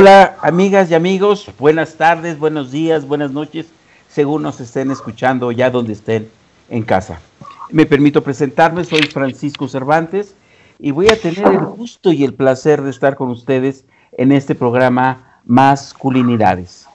Hola amigas y amigos, buenas tardes, buenos días, buenas noches, según nos estén escuchando ya donde estén en casa. Me permito presentarme, soy Francisco Cervantes y voy a tener el gusto y el placer de estar con ustedes en este programa Masculinidades.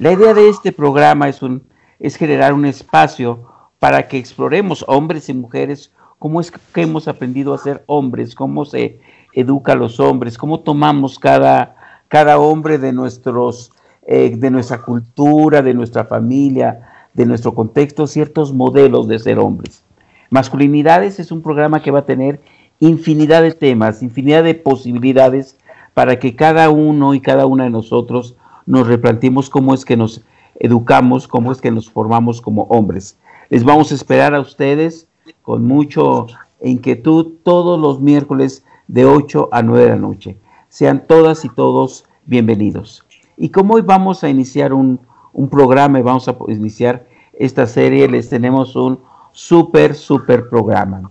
La idea de este programa es, un, es generar un espacio para que exploremos hombres y mujeres cómo es que hemos aprendido a ser hombres, cómo se educa a los hombres, cómo tomamos cada, cada hombre de, nuestros, eh, de nuestra cultura, de nuestra familia, de nuestro contexto, ciertos modelos de ser hombres. Masculinidades es un programa que va a tener infinidad de temas, infinidad de posibilidades para que cada uno y cada una de nosotros nos replanteemos cómo es que nos educamos, cómo es que nos formamos como hombres. Les vamos a esperar a ustedes con mucho inquietud todos los miércoles de 8 a 9 de la noche. Sean todas y todos bienvenidos. Y como hoy vamos a iniciar un, programa y vamos a iniciar esta serie, les tenemos un súper, súper programa.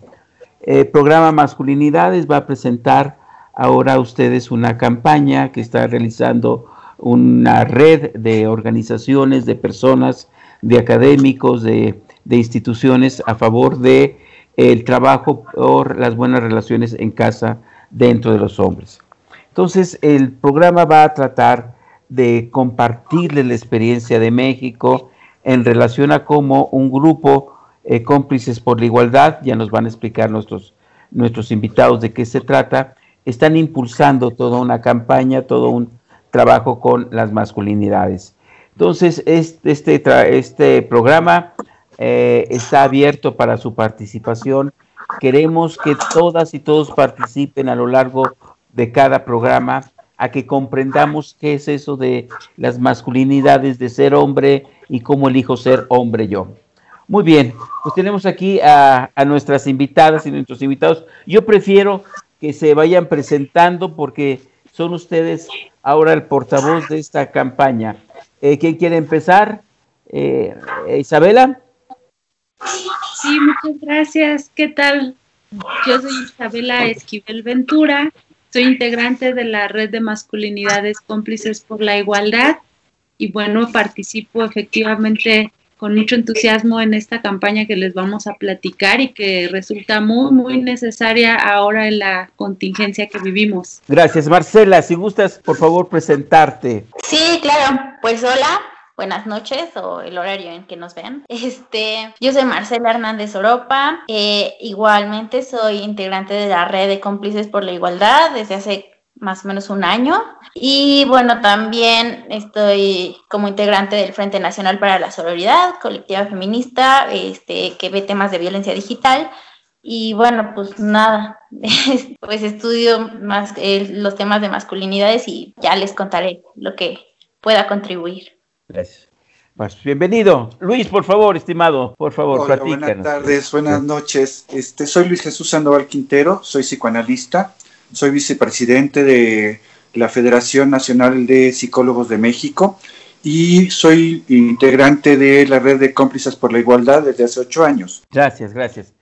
El programa Masculinidades va a presentar ahora a ustedes una campaña que está realizando una red de organizaciones, de personas, de académicos, de, instituciones a favor de el trabajo por las buenas relaciones en casa dentro de los hombres. Entonces, el programa va a tratar de compartirles la experiencia de México en relación a cómo un grupo eh, cómplices por la igualdad, ya nos van a explicar nuestros, nuestros invitados de qué se trata, están impulsando toda una campaña, todo un trabajo con las masculinidades. Entonces, este, este, este programa eh, está abierto para su participación. Queremos que todas y todos participen a lo largo de cada programa, a que comprendamos qué es eso de las masculinidades de ser hombre y cómo elijo ser hombre yo. Muy bien, pues tenemos aquí a, a nuestras invitadas y nuestros invitados. Yo prefiero que se vayan presentando porque son ustedes ahora el portavoz de esta campaña. Eh, ¿Quién quiere empezar? Eh, Isabela. Sí, muchas gracias. ¿Qué tal? Yo soy Isabela Esquivel Ventura, soy integrante de la red de masculinidades cómplices por la igualdad y bueno, participo efectivamente con mucho entusiasmo en esta campaña que les vamos a platicar y que resulta muy, muy necesaria ahora en la contingencia que vivimos. Gracias, Marcela. Si gustas, por favor, presentarte. Sí, claro. Pues hola, buenas noches o el horario en que nos vean. Este, yo soy Marcela Hernández Oropa, eh, igualmente soy integrante de la red de cómplices por la igualdad desde hace más o menos un año. Y bueno, también estoy como integrante del Frente Nacional para la Sororidad, colectiva feminista, este, que ve temas de violencia digital. Y bueno, pues nada, pues estudio más eh, los temas de masculinidades y ya les contaré lo que pueda contribuir. Gracias. Pues bienvenido. Luis, por favor, estimado, por favor, Hola, Buenas tardes, buenas noches. Este, soy Luis Jesús Sandoval Quintero, soy psicoanalista soy vicepresidente de la Federación Nacional de Psicólogos de México y soy integrante de la red de cómplices por la igualdad desde hace ocho años. Gracias, gracias.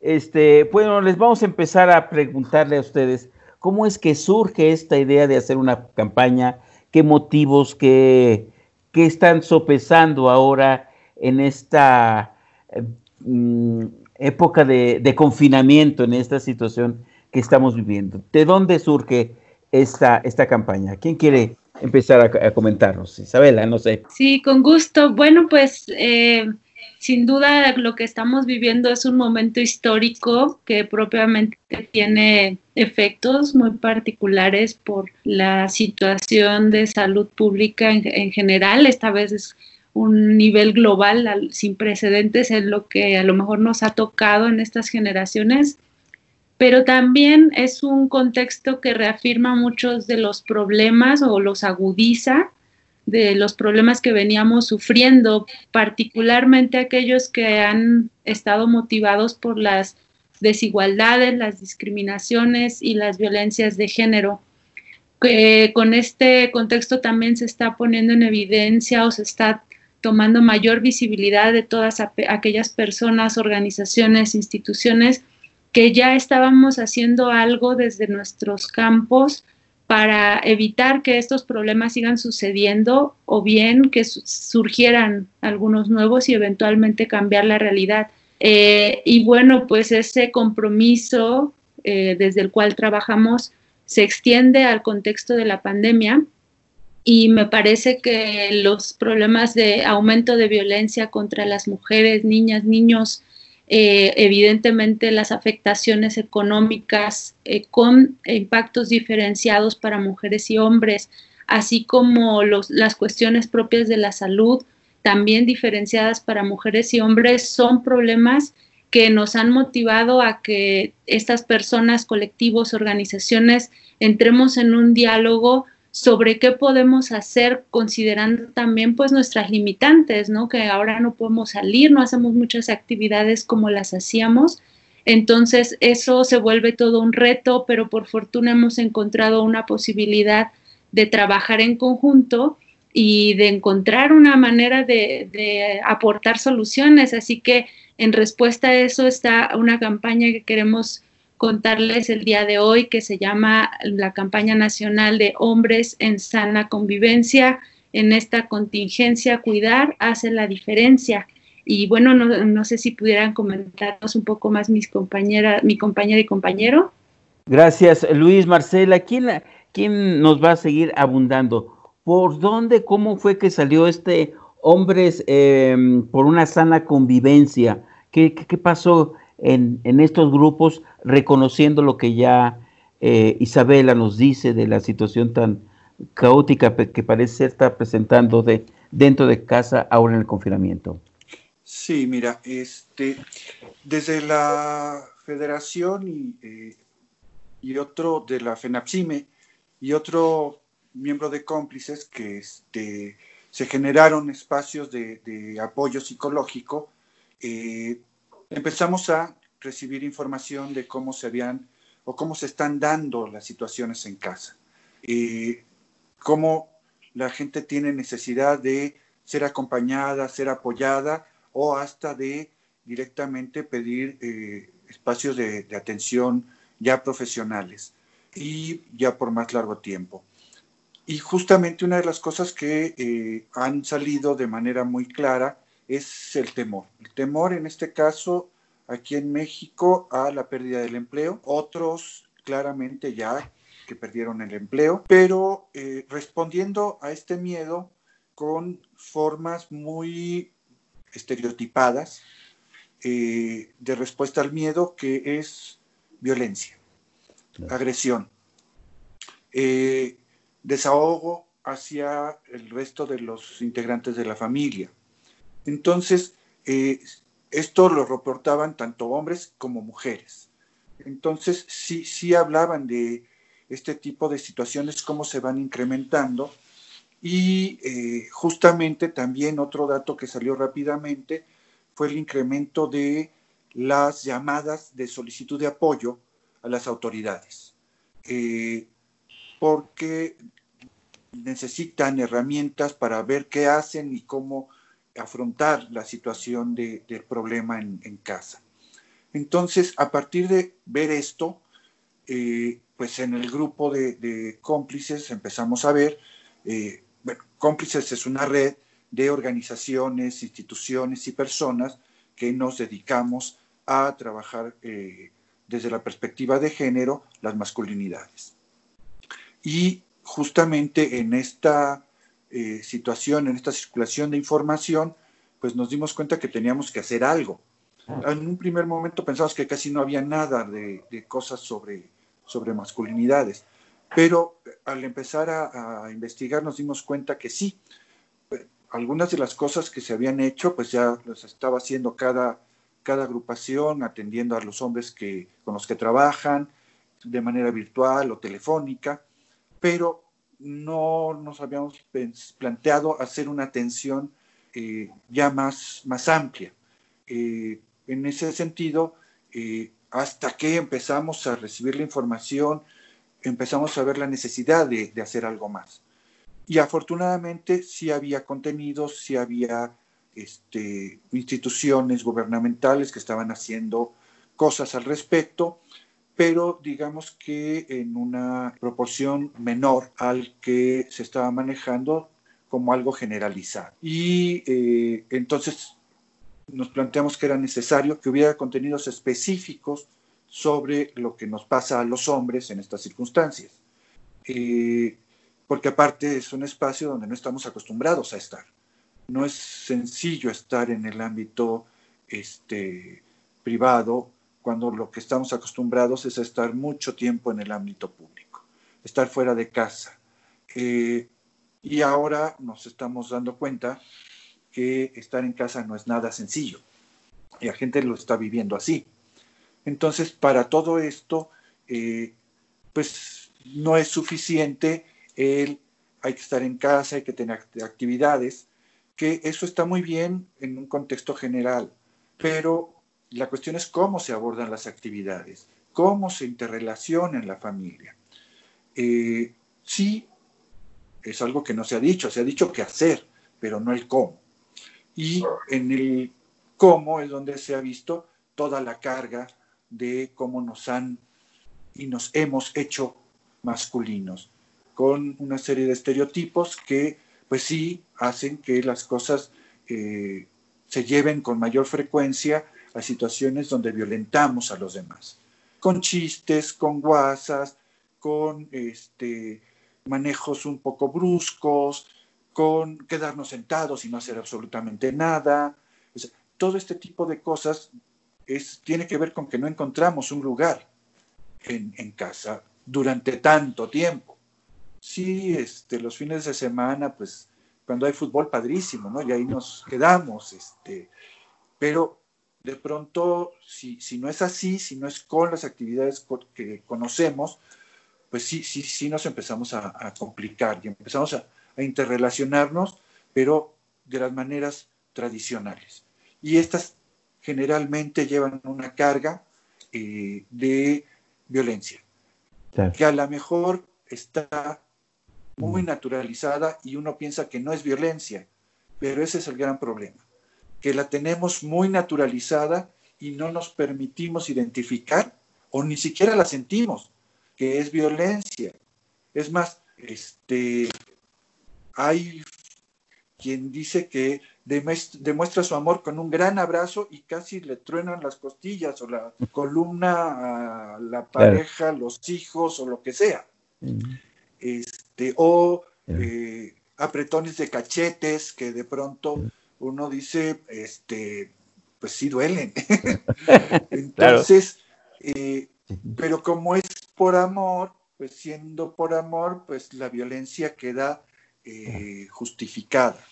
Este, bueno, les vamos a empezar a preguntarle a ustedes cómo es que surge esta idea de hacer una campaña, qué motivos, qué, qué están sopesando ahora en esta eh, mm, época de, confinamiento, en esta situación que estamos viviendo. ¿De dónde surge esta, esta campaña? ¿Quién quiere empezar a, comentarnos? Isabela, no sé. Sí, con gusto. Bueno, pues eh, sin duda lo que estamos viviendo es un momento histórico que propiamente tiene efectos muy particulares por la situación de salud pública en, en general. Esta vez es un nivel global sin precedentes en lo que a lo mejor nos ha tocado en estas generaciones pero también es un contexto que reafirma muchos de los problemas o los agudiza de los problemas que veníamos sufriendo, particularmente aquellos que han estado motivados por las desigualdades, las discriminaciones y las violencias de género. con este contexto también se está poniendo en evidencia o se está tomando mayor visibilidad de todas aquellas personas, organizaciones, instituciones que ya estábamos haciendo algo desde nuestros campos para evitar que estos problemas sigan sucediendo o bien que surgieran algunos nuevos y eventualmente cambiar la realidad. Eh, y bueno, pues ese compromiso eh, desde el cual trabajamos se extiende al contexto de la pandemia y me parece que los problemas de aumento de violencia contra las mujeres, niñas, niños, eh, evidentemente las afectaciones económicas eh, con impactos diferenciados para mujeres y hombres, así como las cuestiones propias de la salud, también diferenciadas para mujeres y hombres, son problemas que nos han motivado a que estas personas, colectivos, organizaciones, entremos en un diálogo sobre qué podemos hacer considerando también pues nuestras limitantes, ¿no? Que ahora no podemos salir, no hacemos muchas actividades como las hacíamos. Entonces eso se vuelve todo un reto, pero por fortuna hemos encontrado una posibilidad de trabajar en conjunto y de encontrar una manera de, de aportar soluciones. Así que en respuesta a eso está una campaña que queremos contarles el día de hoy que se llama la campaña nacional de hombres en sana convivencia. En esta contingencia, cuidar hace la diferencia. Y bueno, no, sé si pudieran comentarnos un poco más mis compañeras, mi compañera y compañero. Gracias, Luis Marcela. ¿Quién, quién nos va a seguir abundando? ¿Por dónde, cómo fue que salió este Hombres em, por una sana convivencia? ¿Qué, qué, qué pasó en, estos grupos reconociendo lo que ya eh, Isabela nos dice de la situación tan caótica que parece estar presentando de, dentro de casa ahora en el confinamiento. Sí, mira, este, desde la federación y, eh, y otro de la FENAPSIME y otro miembro de cómplices que este, se generaron espacios de, de apoyo psicológico, eh, empezamos a recibir información de cómo se habían o cómo se están dando las situaciones en casa. Eh, cómo la gente tiene necesidad de ser acompañada, ser apoyada o hasta de directamente pedir eh, espacios de, atención ya profesionales y ya por más largo tiempo. Y justamente una de las cosas que eh, han salido de manera muy clara es el temor. El temor en este caso aquí en México a la pérdida del empleo, otros claramente ya que perdieron el empleo, pero eh, respondiendo a este miedo con formas muy estereotipadas eh, de respuesta al miedo que es violencia, agresión, eh, desahogo hacia el resto de los integrantes de la familia. Entonces, esto lo reportaban tanto hombres como mujeres. Entonces, sí, sí hablaban de este tipo de situaciones, cómo se van incrementando. Y eh, justamente también otro dato que salió rápidamente fue el incremento de las llamadas de solicitud de apoyo a las autoridades, eh, porque necesitan herramientas para ver qué hacen y cómo afrontar la situación del problema en, casa. Entonces, a partir de ver esto, eh, pues en el grupo de, cómplices empezamos a ver, eh, cómplices es una red de organizaciones, instituciones y personas que nos dedicamos a trabajar eh, desde la perspectiva de género las masculinidades. Y justamente en esta eh, situación, en esta circulación de información, pues nos dimos cuenta que teníamos que hacer algo. En un primer momento pensamos que casi no había nada de, cosas sobre, sobre masculinidades, pero al empezar a, investigar nos dimos cuenta que sí, algunas de las cosas que se habían hecho, pues ya las estaba haciendo cada, cada agrupación, atendiendo a los hombres que, con los que trabajan de manera virtual o telefónica, pero no nos habíamos planteado hacer una atención eh, ya más, más amplia. Eh, en ese sentido, eh, hasta que empezamos a recibir la información, empezamos a ver la necesidad de, hacer algo más. Y afortunadamente sí había contenidos, sí había este, instituciones gubernamentales que estaban haciendo cosas al respecto, pero digamos que en una proporción menor al que se estaba manejando como algo generalizado. Y eh, entonces nos planteamos que era necesario que hubiera contenidos específicos sobre lo que nos pasa a los hombres en estas circunstancias. Eh, porque aparte es un espacio donde no estamos acostumbrados a estar. No es sencillo estar en el ámbito este, privado cuando lo que estamos acostumbrados es a estar mucho tiempo en el ámbito público, estar fuera de casa. Eh, y ahora nos estamos dando cuenta que estar en casa no es nada sencillo. Y la gente lo está viviendo así. Entonces, para todo esto, eh, pues no es suficiente el hay que estar en casa, hay que tener actividades, que eso está muy bien en un contexto general, pero la cuestión es cómo se abordan las actividades, cómo se interrelaciona la familia. Eh, sí, es algo que no se ha dicho, se ha dicho qué hacer, pero no el cómo. Y en el cómo es donde se ha visto toda la carga de cómo nos han y nos hemos hecho masculinos, con una serie de estereotipos que pues sí hacen que las cosas eh, se lleven con mayor frecuencia a situaciones donde violentamos a los demás, con chistes, con guasas, con este, manejos un poco bruscos, con quedarnos sentados y no hacer absolutamente nada. todo este tipo de cosas es, tiene que ver con que no encontramos un lugar en, en, casa durante tanto tiempo. Sí, este, los fines de semana, pues cuando hay fútbol, padrísimo, ¿no? Y ahí nos quedamos, este, pero de pronto, si, si no es así, si no es con las actividades que conocemos, pues sí, sí, sí nos empezamos a, complicar y empezamos a, interrelacionarnos, pero de las maneras tradicionales. Y estas generalmente llevan una carga eh, de violencia, que a lo mejor está muy mm. naturalizada y uno piensa que no es violencia, pero ese es el gran problema, que la tenemos muy naturalizada y no nos permitimos identificar o ni siquiera la sentimos que es violencia. Es más, este, hay quien dice que demuestra su amor con un gran abrazo y casi le truenan las costillas o la columna a la pareja, los hijos o lo que sea. Este, o eh, apretones de cachetes que de pronto uno dice, este, pues sí duelen. Entonces, eh, pero como es por amor, pues siendo por amor, pues la violencia queda eh, justificada.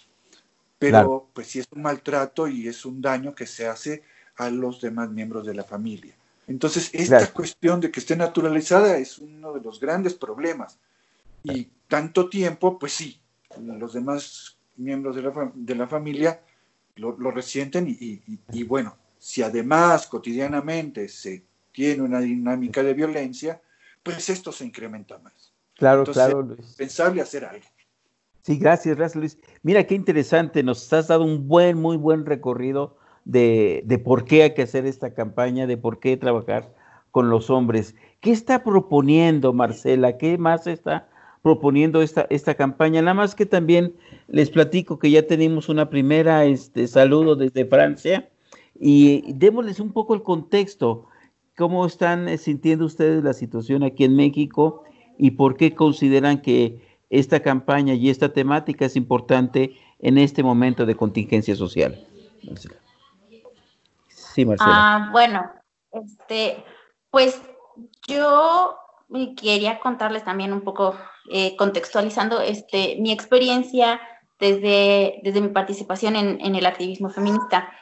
Pero pues sí es un maltrato y es un daño que se hace a los demás miembros de la familia. Entonces, esta cuestión de que esté naturalizada es uno de los grandes problemas. Y tanto tiempo, pues sí, los demás miembros de la, de la familia lo, resienten y, y, bueno, si además cotidianamente se tiene una dinámica de violencia, pues esto se incrementa más. Claro, claro, Luis. Pensable hacer algo. Sí, gracias, gracias, Luis. Mira qué interesante, nos has dado un buen, muy buen recorrido de, de por qué hay que hacer esta campaña, de por qué trabajar con los hombres. ¿Qué está proponiendo Marcela? ¿Qué más está proponiendo esta, esta campaña? Nada más que también les platico que ya tenemos una primera este, saludo desde Francia y démosles un poco el contexto. ¿Cómo están eh, sintiendo ustedes la situación aquí en México y por qué consideran que esta campaña y esta temática es importante en este momento de contingencia social? Sí, Marcela. Ah, bueno, este, pues yo quería contarles también un poco, eh, contextualizando este, mi experiencia desde, desde mi participación en, en el activismo feminista.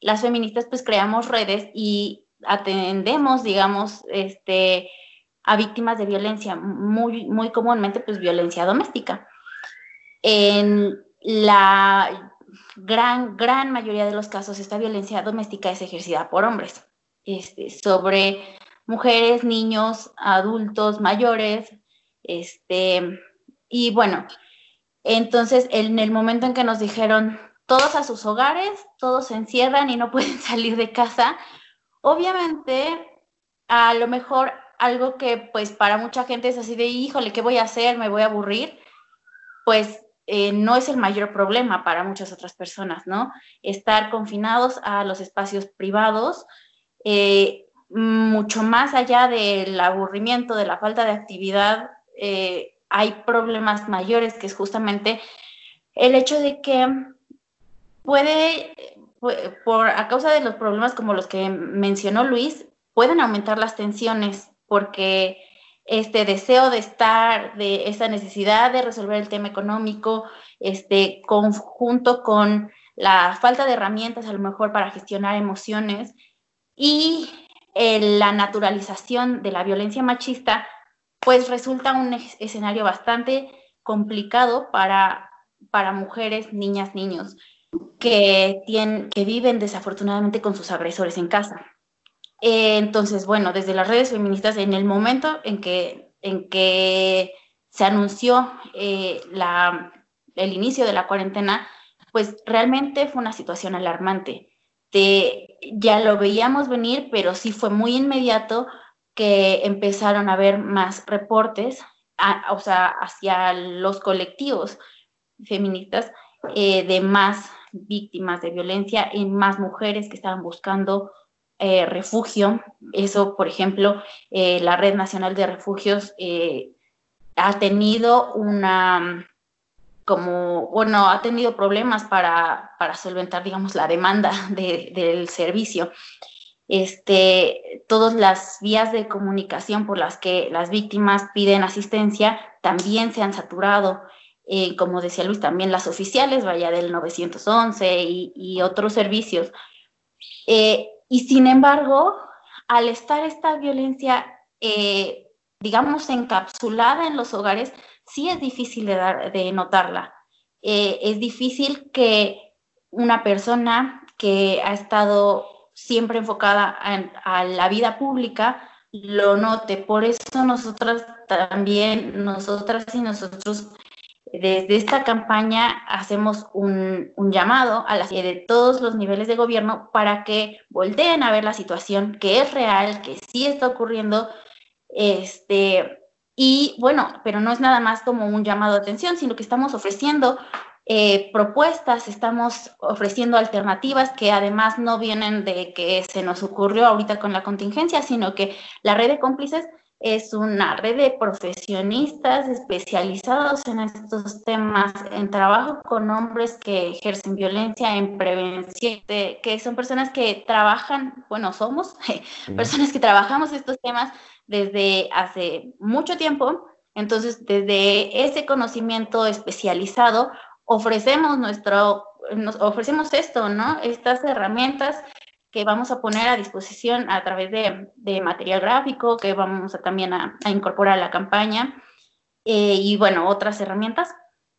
Las feministas pues creamos redes y atendemos, digamos, este, a víctimas de violencia, muy, muy comúnmente, pues violencia doméstica. En la gran, gran mayoría de los casos, esta violencia doméstica es ejercida por hombres, este, sobre mujeres, niños, adultos, mayores, este, y bueno, entonces en el momento en que nos dijeron todos a sus hogares, todos se encierran y no pueden salir de casa, Obviamente, a lo mejor algo que pues para mucha gente es así de, híjole, ¿qué voy a hacer? ¿Me voy a aburrir? Pues eh, no es el mayor problema para muchas otras personas, ¿no? Estar confinados a los espacios privados, eh, mucho más allá del aburrimiento, de la falta de actividad, eh, hay problemas mayores, que es justamente el hecho de que puede, por, a causa de los problemas como los que mencionó Luis, pueden aumentar las tensiones porque este deseo de estar, de esa necesidad de resolver el tema económico, este, conjunto con la falta de herramientas a lo mejor para gestionar emociones y la naturalización de la violencia machista, pues resulta un escenario bastante complicado para, para mujeres, niñas, niños que, tienen, que viven desafortunadamente con sus agresores en casa. Eh, entonces, bueno, desde las redes feministas, en el momento en que, en que se anunció eh, la, el inicio de la cuarentena, pues realmente fue una situación alarmante. ya lo veíamos venir, pero sí fue muy inmediato que empezaron a haber más reportes, o sea, hacia los colectivos feministas eh, de más víctimas de violencia y más mujeres que estaban buscando eh, refugio. Eso, por ejemplo, eh, la Red Nacional de Refugios ha tenido una, como, bueno, ha tenido problemas para, para solventar, digamos, la demanda del servicio. Este, todas las vías de comunicación por las que las víctimas piden asistencia también se han saturado. como decía Luis, también las oficiales, vaya del 911 y, otros servicios. Eh, y sin embargo, al estar esta violencia, eh, digamos, encapsulada en los hogares, sí es difícil de, dar, de notarla. Eh, es difícil que una persona que ha estado siempre enfocada a la vida pública lo note. Por eso nosotras también, nosotras y nosotros desde esta campaña hacemos un, llamado a la de todos los niveles de gobierno para que volteen a ver la situación, que es real, que sí está ocurriendo, este, y bueno, pero no es nada más como un llamado de atención, sino que estamos ofreciendo eh, propuestas, estamos ofreciendo alternativas que además no vienen de que se nos ocurrió ahorita con la contingencia, sino que la red de cómplices es una red de profesionistas especializados en estos temas, en trabajo con hombres que ejercen violencia, en prevención, que son personas que trabajan, bueno, somos personas que trabajamos estos temas desde hace mucho tiempo. Entonces, desde ese conocimiento especializado, ofrecemos nuestro, nos ofrecemos esto, ¿no? Estas herramientas que vamos a poner a disposición a través de, material gráfico, que vamos a, también a, incorporar a la campaña, eh, y bueno, otras herramientas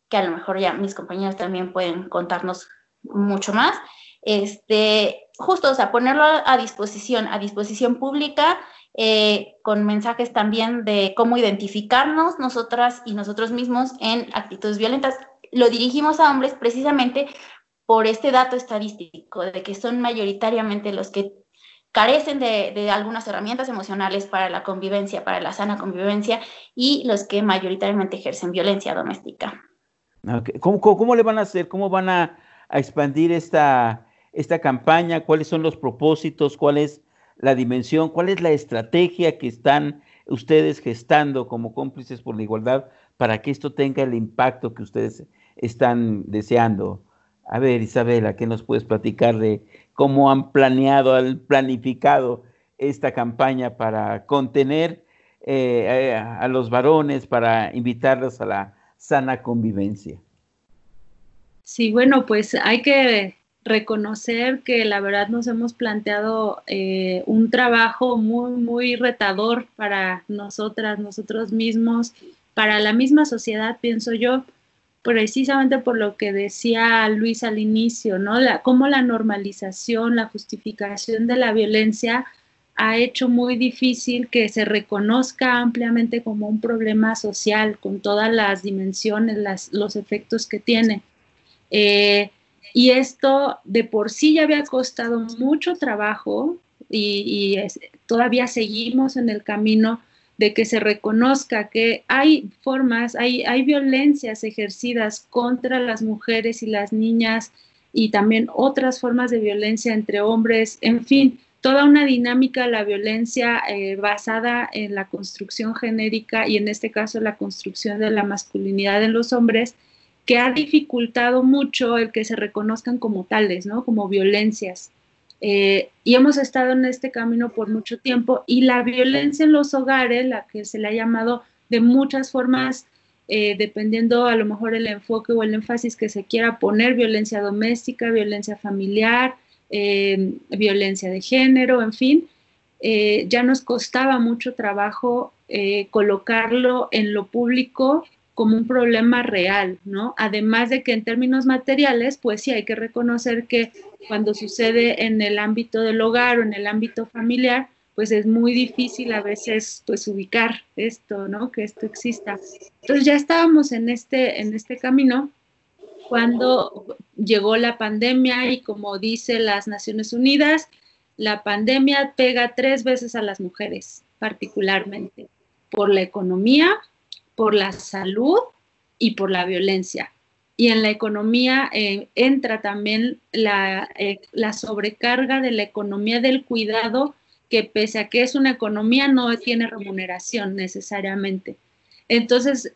que a lo mejor ya mis compañeros también pueden contarnos mucho más. Este, justo, o sea, ponerlo a disposición, a disposición pública, eh, con mensajes también de cómo identificarnos nosotras y nosotros mismos en actitudes violentas. Lo dirigimos a hombres precisamente por este dato estadístico de que son mayoritariamente los que carecen de, algunas herramientas emocionales para la convivencia, para la sana convivencia y los que mayoritariamente ejercen violencia doméstica. ¿Cómo, le van a hacer? ¿Cómo van a, expandir esta, esta campaña? ¿Cuáles son los propósitos? ¿Cuál es la dimensión? ¿Cuál es la estrategia que están ustedes gestando como cómplices por la igualdad para que esto tenga el impacto que ustedes están deseando? A ver, Isabela, ¿qué nos puedes platicar de cómo han planeado, han planificado esta campaña para contener eh, a, los varones, para invitarlos a la sana convivencia? Sí, bueno, pues hay que reconocer que la verdad nos hemos planteado eh, un trabajo muy, muy retador para nosotras, nosotros mismos, para la misma sociedad, pienso yo, precisamente por lo que decía Luis al inicio, ¿no? La, cómo la normalización, la justificación de la violencia ha hecho muy difícil que se reconozca ampliamente como un problema social, con todas las dimensiones, los efectos que tiene. Eh, y esto de por sí ya había costado mucho trabajo y, todavía seguimos en el camino de que se reconozca que hay formas, hay, hay violencias ejercidas contra las mujeres y las niñas y también otras formas de violencia entre hombres, en fin, toda una dinámica de la violencia eh, basada en la construcción genérica y en este caso la construcción de la masculinidad en los hombres, que ha dificultado mucho el que se reconozcan como tales, ¿no? Como violencias. Eh, y hemos estado en este camino por mucho tiempo y la violencia en los hogares, la que se le ha llamado de muchas formas, eh, dependiendo a lo mejor el enfoque o el énfasis que se quiera poner, violencia doméstica, violencia familiar, eh, violencia de género, en fin, ya nos costaba mucho trabajo colocarlo en lo público como un problema real, ¿no? Además de que en términos materiales, pues sí hay que reconocer que cuando sucede en el ámbito del hogar o en el ámbito familiar, pues es muy difícil a veces pues ubicar esto, ¿no? Que esto exista. Entonces ya estábamos en este, en este camino cuando llegó la pandemia y como dice las Naciones Unidas, la pandemia pega tres veces a las mujeres, particularmente por la economía, por la salud y por la violencia. Y en la economía eh, entra también la, eh, la, sobrecarga de la economía del cuidado, que pese a que es una economía, no tiene remuneración necesariamente. Entonces,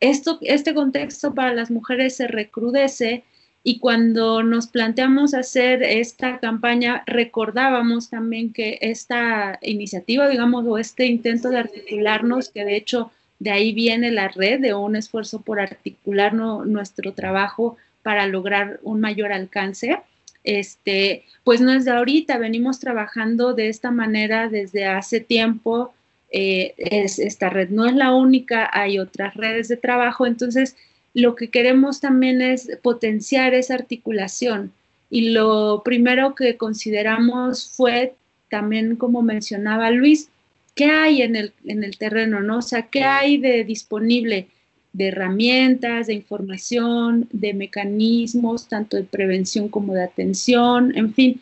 esto, este contexto para las mujeres se recrudece y cuando nos planteamos hacer esta campaña, recordábamos también que esta iniciativa, digamos, o este intento de articularnos, que de hecho de ahí viene la red de un esfuerzo por articular nuestro trabajo para lograr un mayor alcance. Este, pues no es de ahorita, venimos trabajando de esta manera desde hace tiempo. Eh, es, esta red no es la única, hay otras redes de trabajo, entonces lo que queremos también es potenciar esa articulación. Y lo primero que consideramos fue, también como mencionaba Luis, qué hay en el, en el terreno, ¿no? O sea, qué hay de disponible de herramientas, de información, de mecanismos, tanto de prevención como de atención, en fin.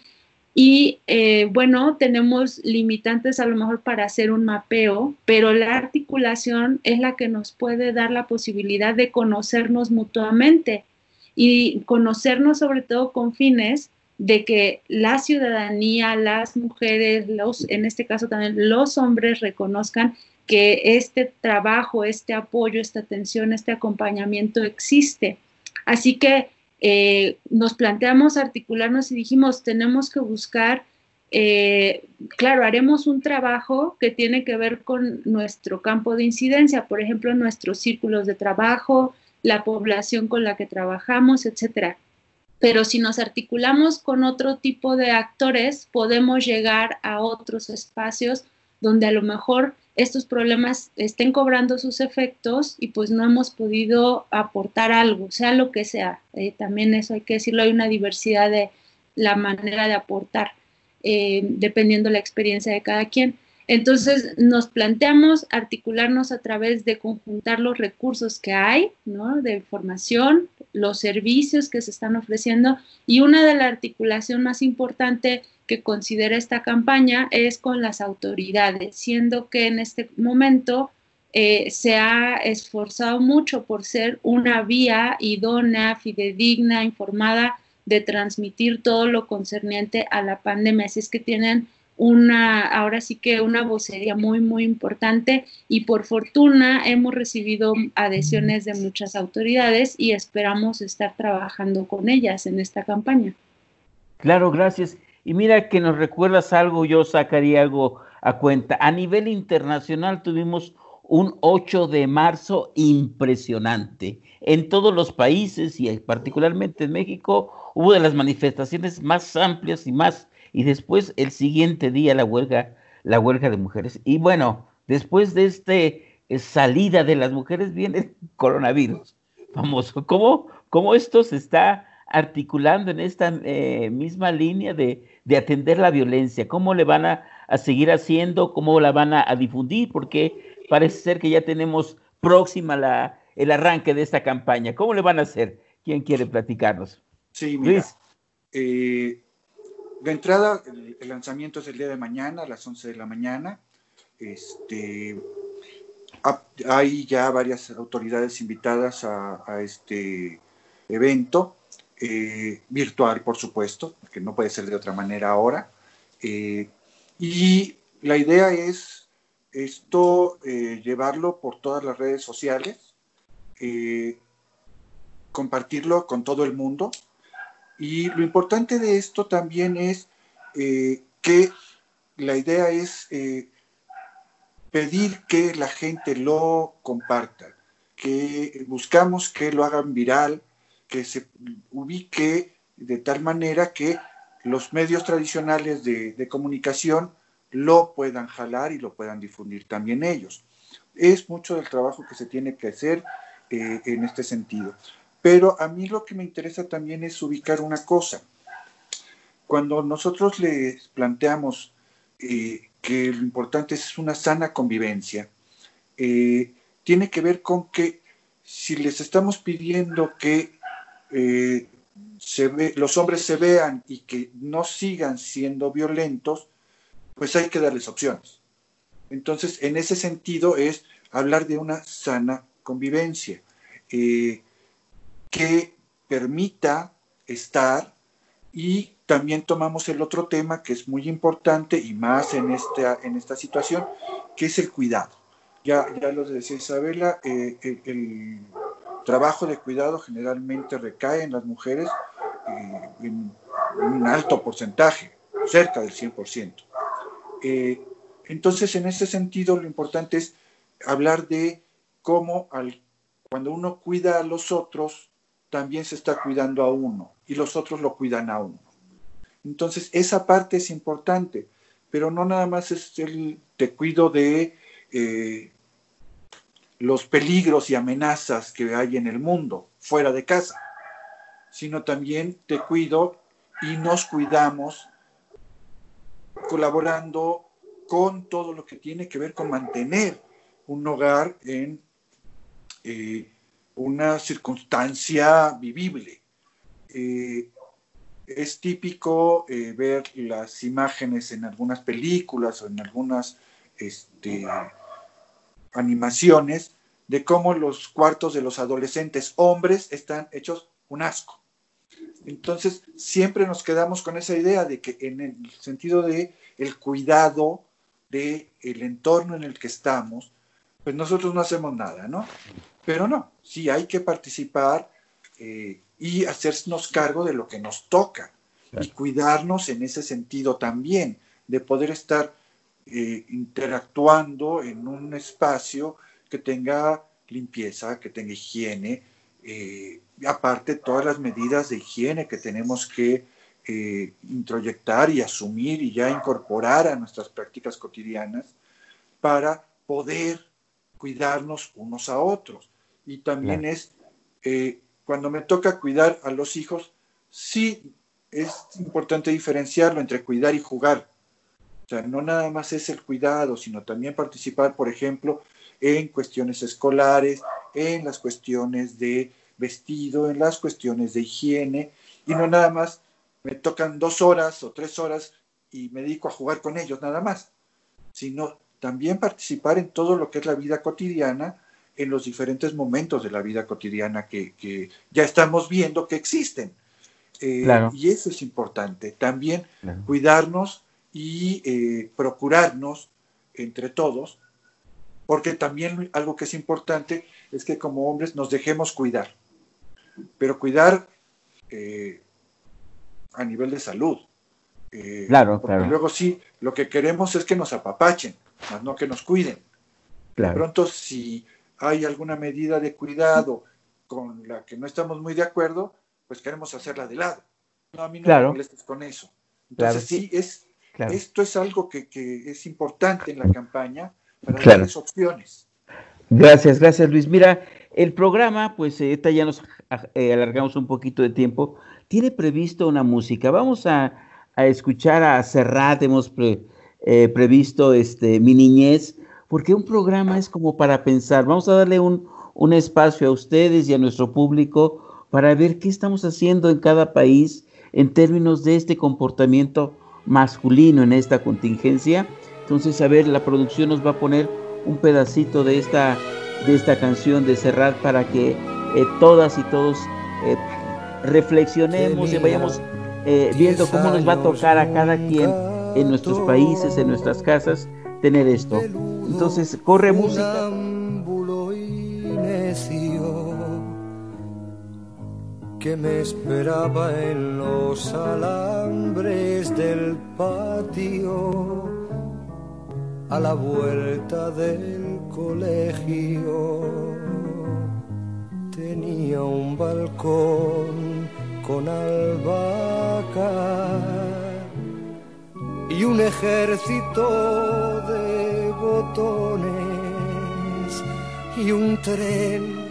Y eh, bueno, tenemos limitantes a lo mejor para hacer un mapeo, pero la articulación es la que nos puede dar la posibilidad de conocernos mutuamente y conocernos sobre todo con fines de que la ciudadanía, las mujeres, los, en este caso también los hombres reconozcan que este trabajo, este apoyo, esta atención, este acompañamiento existe. Así que eh, nos planteamos articularnos y dijimos, tenemos que buscar, eh, claro, haremos un trabajo que tiene que ver con nuestro campo de incidencia, por ejemplo, nuestros círculos de trabajo, la población con la que trabajamos, etcétera pero si nos articulamos con otro tipo de actores, podemos llegar a otros espacios donde a lo mejor estos problemas estén cobrando sus efectos y pues no hemos podido aportar algo, sea lo que sea. Eh, también eso hay que decirlo, hay una diversidad de la manera de aportar, eh, dependiendo de la experiencia de cada quien. Entonces nos planteamos articularnos a través de conjuntar los recursos que hay, ¿no? De formación, los servicios que se están ofreciendo y una de la articulación más importante que considera esta campaña es con las autoridades, siendo que en este momento eh, se ha esforzado mucho por ser una vía idónea, fidedigna, informada de transmitir todo lo concerniente a la pandemia. Así es que tienen una, ahora sí que una vocería muy, muy importante y por fortuna hemos recibido adhesiones de muchas autoridades y esperamos estar trabajando con ellas en esta campaña. Claro, gracias. Y mira que nos recuerdas algo, yo sacaría algo a cuenta. A nivel internacional tuvimos un 8 de marzo impresionante. En todos los países y particularmente en México hubo de las manifestaciones más amplias y más y después el siguiente día la huelga, la huelga de mujeres. Y bueno, después de este eh, salida de las mujeres viene el coronavirus. Famoso. ¿Cómo, cómo esto se está articulando en esta eh, misma línea de, atender la violencia? ¿Cómo le van a, seguir haciendo? ¿Cómo la van a, difundir? Porque parece ser que ya tenemos próxima la, el arranque de esta campaña. ¿Cómo le van a hacer? ¿Quién quiere platicarnos? Sí, mira. Eh, de entrada, el, lanzamiento es el día de mañana a las 11 de la mañana. Este, hay ya varias autoridades invitadas a, este evento, eh, virtual por supuesto, que no puede ser de otra manera ahora. Eh, y la idea es esto llevarlo por todas las redes sociales, compartirlo con todo el mundo. Y lo importante de esto también es que la idea es pedir que la gente lo comparta, que buscamos que lo hagan viral, que se ubique de tal manera que los medios tradicionales de, comunicación lo puedan jalar y lo puedan difundir también ellos. Es mucho del trabajo que se tiene que hacer eh, en este sentido. Pero a mí lo que me interesa también es ubicar una cosa. Cuando nosotros les planteamos eh, que lo importante es una sana convivencia, eh, tiene que ver con que si les estamos pidiendo que eh, los hombres se vean y que no sigan siendo violentos, pues hay que darles opciones. Entonces, en ese sentido es hablar de una sana convivencia que permita estar y también tomamos el otro tema que es muy importante y más en esta, en esta situación, que es el cuidado. Ya, ya lo decía Isabela, eh, el, trabajo de cuidado generalmente recae en las mujeres eh, en, un alto porcentaje, cerca del 100%. Eh, entonces, en ese sentido, lo importante es hablar de cómo al, cuando uno cuida a los otros, también se está cuidando a uno y los otros lo cuidan a uno. Entonces, esa parte es importante, pero no nada más es el te cuido de eh, los peligros y amenazas que hay en el mundo, fuera de casa, sino también te cuido y nos cuidamos colaborando con todo lo que tiene que ver con mantener un hogar en eh, una circunstancia vivible. Eh, es típico eh, ver las imágenes en algunas películas o en algunas este, animaciones de cómo los cuartos de los adolescentes hombres están hechos un asco. Entonces, siempre nos quedamos con esa idea de que en el sentido de el cuidado del el entorno en el que estamos, pues nosotros no hacemos nada, ¿no? Pero no, sí hay que participar eh, y hacernos cargo de lo que nos toca y cuidarnos en ese sentido también, de poder estar eh, interactuando en un espacio que tenga limpieza, que tenga higiene, eh, aparte todas las medidas de higiene que tenemos que eh, introyectar y asumir y ya incorporar a nuestras prácticas cotidianas para poder cuidarnos unos a otros. Y también es cuando me toca cuidar a los hijos, sí es importante diferenciarlo entre cuidar y jugar. O sea, no nada más es el cuidado, sino también participar, por ejemplo, en cuestiones escolares, en las cuestiones de vestido, en las cuestiones de higiene, y no nada más me tocan dos horas o tres horas y me dedico a jugar con ellos, nada más, sino también participar en todo lo que es la vida cotidiana en los diferentes momentos de la vida cotidiana que, ya estamos viendo que existen. Eh, y eso es importante. También cuidarnos y eh, procurarnos entre todos, porque también algo que es importante es que como hombres nos dejemos cuidar, pero cuidar eh, a nivel de salud. claro, porque luego sí, lo que queremos es que nos apapachen, más no que nos cuiden. De pronto, si hay alguna medida de cuidado con la que no estamos muy de acuerdo, pues queremos hacerla de lado. No, a mí no me molestes con eso. Entonces sí, es, esto es algo que, es importante en la campaña para darles opciones. Gracias, gracias Luis. Mira, el programa, pues eh, esta ya nos eh, alargamos un poquito de tiempo, tiene previsto una música. Vamos a, escuchar a Serrat, hemos eh, previsto este, Mi Niñez, porque un programa es como para pensar. Vamos a darle un, espacio a ustedes y a nuestro público para ver qué estamos haciendo en cada país en términos de este comportamiento masculino en esta contingencia. Entonces, a ver, la producción nos va a poner un pedacito de esta, de esta canción de Serrat para que eh, todas y todos eh, reflexionemos y vayamos eh, viendo cómo nos va a tocar a cada quien en nuestros países, en nuestras casas, tener esto. Entonces, corre música. que me esperaba en los alambres del patio a la vuelta del colegio. Tenía un balcón con albahaca y un ejército de botones y un tren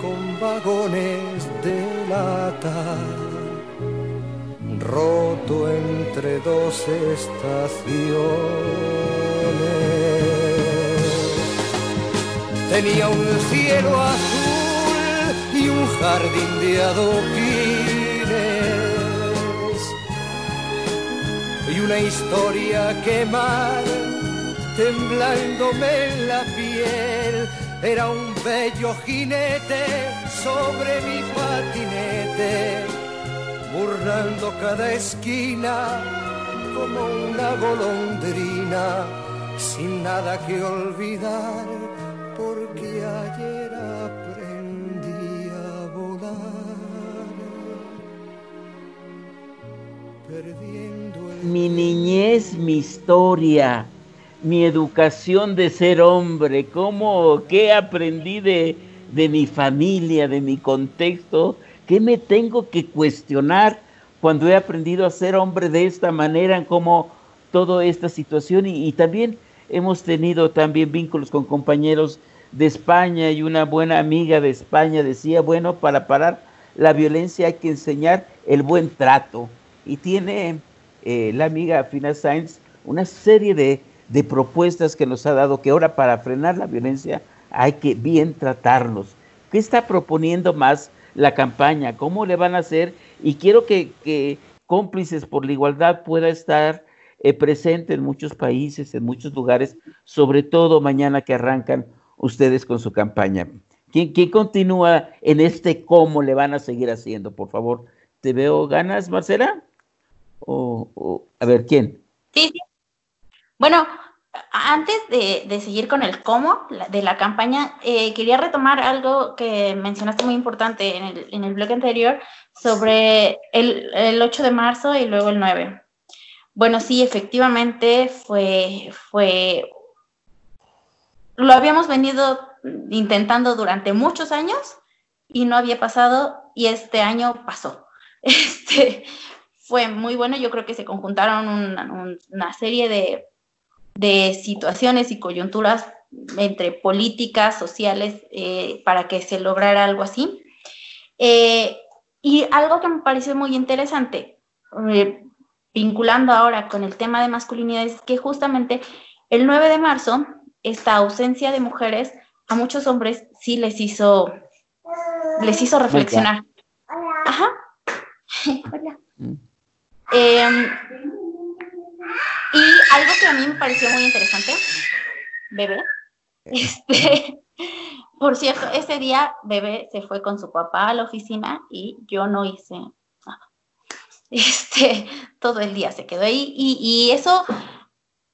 con vagones de lata, roto entre dos estaciones. Tenía un cielo azul y un jardín de adoquines y una historia quemar temblándome en la piel. Era un bello jinete sobre mi patinete, burlando cada esquina como una golondrina, sin nada que olvidar, porque ayer aprendí a volar, perdiendo Mi niñez, mi historia mi educación de ser hombre, cómo, qué aprendí de, de mi familia, de mi contexto, qué me tengo que cuestionar cuando he aprendido a ser hombre de esta manera, como toda esta situación. Y, y, también hemos tenido también vínculos con compañeros de España y una buena amiga de España decía, bueno, para parar la violencia hay que enseñar el buen trato y tiene eh, la amiga Fina Sainz una serie de de propuestas que nos ha dado que ahora para frenar la violencia hay que bien tratarlos. ¿Qué está proponiendo más la campaña? ¿Cómo le van a hacer? Y quiero que, cómplices por la igualdad pueda estar eh, presente en muchos países, en muchos lugares, sobre todo mañana que arrancan ustedes con su campaña. ¿Quién, quién continúa en este cómo le van a seguir haciendo? Por favor, ¿te veo ganas, Marcela? O, a ver, ¿quién? Sí, sí. Bueno, antes de, seguir con el cómo de la campaña, eh, quería retomar algo que mencionaste muy importante en el, en el blog anterior sobre el, el, 8 de marzo y luego el 9. Bueno, sí, efectivamente fue, fue, lo habíamos venido intentando durante muchos años y no había pasado y este año pasó. Este, fue muy bueno, yo creo que se conjuntaron una serie de de situaciones y coyunturas entre políticas, sociales, eh, para que se lograra algo así. Eh, y algo que me pareció muy interesante, eh, vinculando ahora con el tema de masculinidad, es que justamente el 9 de marzo, esta ausencia de mujeres a muchos hombres sí les hizo, les hizo reflexionar. Ajá. Hola. Em, y algo que a mí me pareció muy interesante, bebé, este, por cierto, ese día bebé se fue con su papá a la oficina y yo no hice nada. Este, todo el día se quedó ahí y, y eso,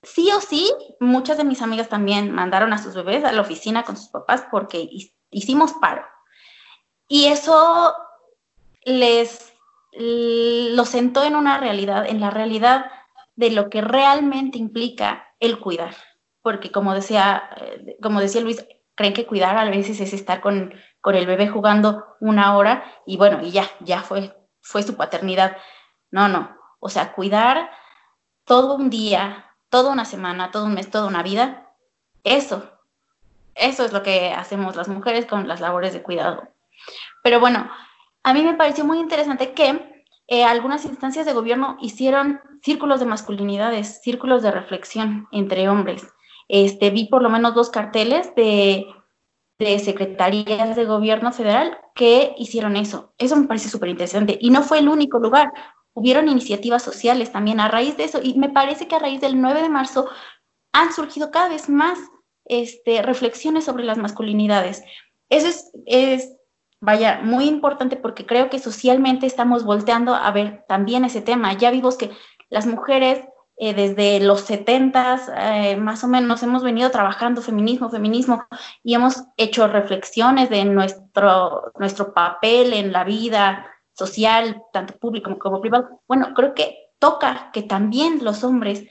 sí o sí, muchas de mis amigas también mandaron a sus bebés a la oficina con sus papás porque hicimos paro. Y eso les lo sentó en una realidad, en la realidad de lo que realmente implica el cuidar. Porque como decía, eh, como decía Luis, creen que cuidar a veces es estar con, con el bebé jugando una hora y bueno, y ya, ya fue, fue su paternidad. No, no. O sea, cuidar todo un día, toda una semana, todo un mes, toda una vida, eso, eso es lo que hacemos las mujeres con las labores de cuidado. Pero bueno, a mí me pareció muy interesante que eh, algunas instancias de gobierno hicieron círculos de masculinidades, círculos de reflexión entre hombres. Este, vi por lo menos dos carteles de, de secretarías de gobierno federal que hicieron eso. Eso me parece súper interesante. Y no fue el único lugar. Hubieron iniciativas sociales también a raíz de eso. Y me parece que a raíz del 9 de marzo han surgido cada vez más este, reflexiones sobre las masculinidades. Eso es, es, vaya, muy importante porque creo que socialmente estamos volteando a ver también ese tema. Ya vimos que las mujeres eh, desde los 70 eh, más o menos hemos venido trabajando feminismo, feminismo y hemos hecho reflexiones de nuestro, nuestro papel en la vida social, tanto público como privado. Bueno, creo que toca que también los hombres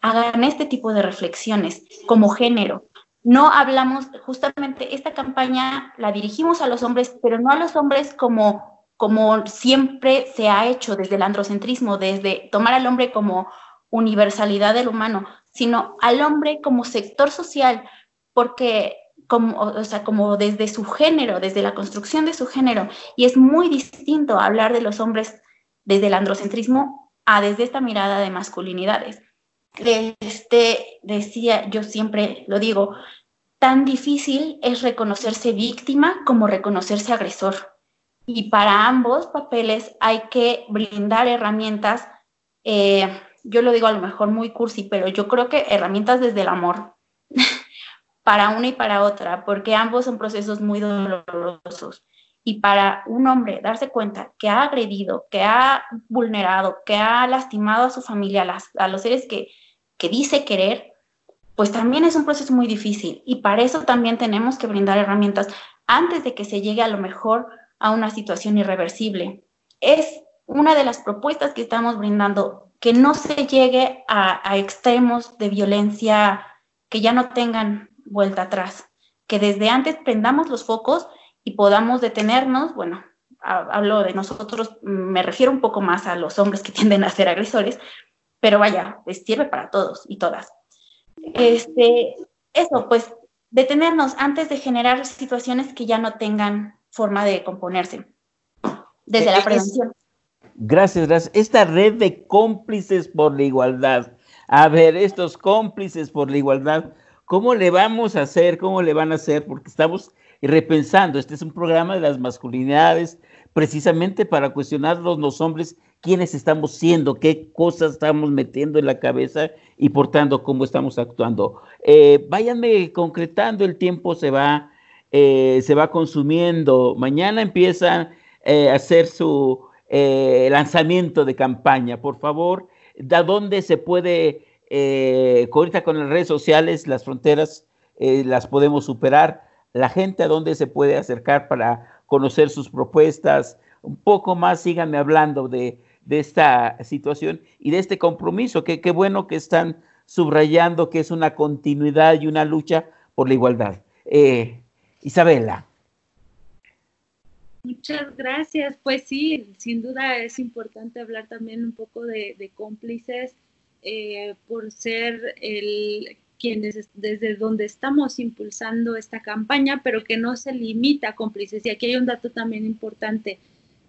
hagan este tipo de reflexiones como género. No hablamos, justamente esta campaña la dirigimos a los hombres, pero no a los hombres como, como siempre se ha hecho desde el androcentrismo, desde tomar al hombre como universalidad del humano, sino al hombre como sector social, porque como, o sea, como desde su género, desde la construcción de su género, y es muy distinto hablar de los hombres desde el androcentrismo a desde esta mirada de masculinidades. Este, decía, yo siempre lo digo, tan difícil es reconocerse víctima como reconocerse agresor. Y para ambos papeles hay que brindar herramientas eh, yo lo digo a lo mejor muy cursi, pero yo creo que herramientas desde el amor, para una y para otra, porque ambos son procesos muy dolorosos. Y para un hombre darse cuenta que ha agredido, que ha vulnerado, que ha lastimado a su familia, a, los seres que, dice querer, pues también es un proceso muy difícil. Y para eso también tenemos que brindar herramientas antes de que se llegue a lo mejor a una situación irreversible. Es una de las propuestas que estamos brindando que no se llegue a, extremos de violencia que ya no tengan vuelta atrás, que desde antes prendamos los focos y podamos detenernos, bueno, hablo de nosotros, me refiero un poco más a los hombres que tienden a ser agresores, pero vaya, sirve para todos y todas. Este, eso, pues detenernos antes de generar situaciones que ya no tengan forma de componerse, desde la prevención. Gracias, gracias. Esta red de cómplices por la igualdad. A ver, estos cómplices por la igualdad, ¿cómo le vamos a hacer? ¿Cómo le van a hacer? Porque estamos repensando, este es un programa de las masculinidades, precisamente para cuestionarnos los hombres quiénes estamos siendo, qué cosas estamos metiendo en la cabeza y por tanto cómo estamos actuando. Eh, váyanme concretando, el tiempo se va, eh, se va consumiendo. Mañana empieza eh, a hacer su eh, lanzamiento de campaña, por favor, ¿de dónde se puede, ahorita con las redes sociales, las fronteras las podemos superar? La gente a dónde se puede acercar para conocer sus propuestas, un poco más, síganme hablando de, esta situación y de este compromiso, que qué bueno que están subrayando que es una continuidad y una lucha por la igualdad. Isabela. Muchas gracias. Pues sí, sin duda es importante hablar también un poco de, cómplices eh, por ser el, quienes desde donde estamos impulsando esta campaña, pero que no se limita a cómplices. Y aquí hay un dato también importante.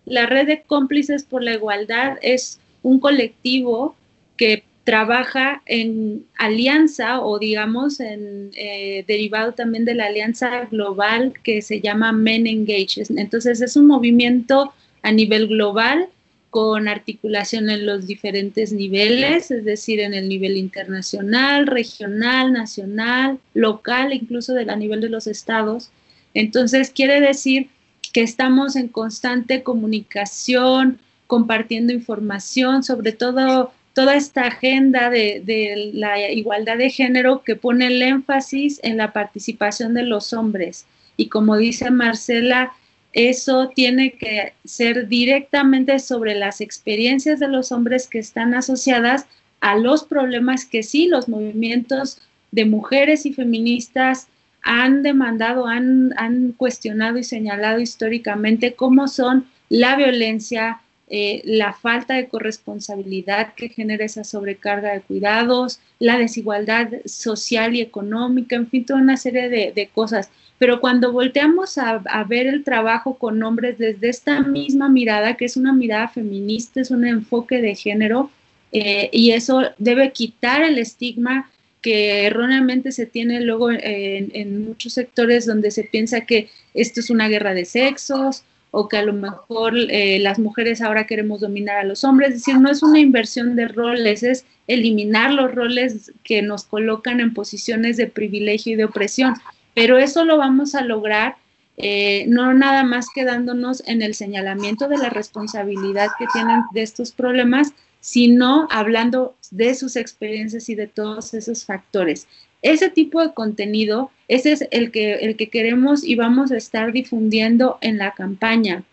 La red de cómplices por la igualdad es un colectivo que trabaja en alianza o digamos en eh, derivado también de la alianza global que se llama Men Engage. Entonces es un movimiento a nivel global con articulación en los diferentes niveles, es decir, en el nivel internacional, regional, nacional, local, incluso de a nivel de los estados. Entonces quiere decir que estamos en constante comunicación, compartiendo información, sobre todo toda esta agenda de, la igualdad de género que pone el énfasis en la participación de los hombres. Y como dice Marcela, eso tiene que ser directamente sobre las experiencias de los hombres que están asociadas a los problemas que sí los movimientos de mujeres y feministas han demandado, han, han cuestionado y señalado históricamente, cómo son la violencia, eh, la falta de corresponsabilidad que genera esa sobrecarga de cuidados, la desigualdad social y económica, en fin, toda una serie de, cosas. Pero cuando volteamos a, ver el trabajo con hombres desde esta misma mirada, que es una mirada feminista, es un enfoque de género, eh, y eso debe quitar el estigma que erróneamente se tiene luego en, muchos sectores donde se piensa que esto es una guerra de sexos o que a lo mejor eh, las mujeres ahora queremos dominar a los hombres. Es decir, no es una inversión de roles, es eliminar los roles que nos colocan en posiciones de privilegio y de opresión. Pero eso lo vamos a lograr eh, no nada más quedándonos en el señalamiento de la responsabilidad que tienen de estos problemas, sino hablando de sus experiencias y de todos esos factores. Ese tipo de contenido, ese es el que, el que queremos y vamos a estar difundiendo en la campaña.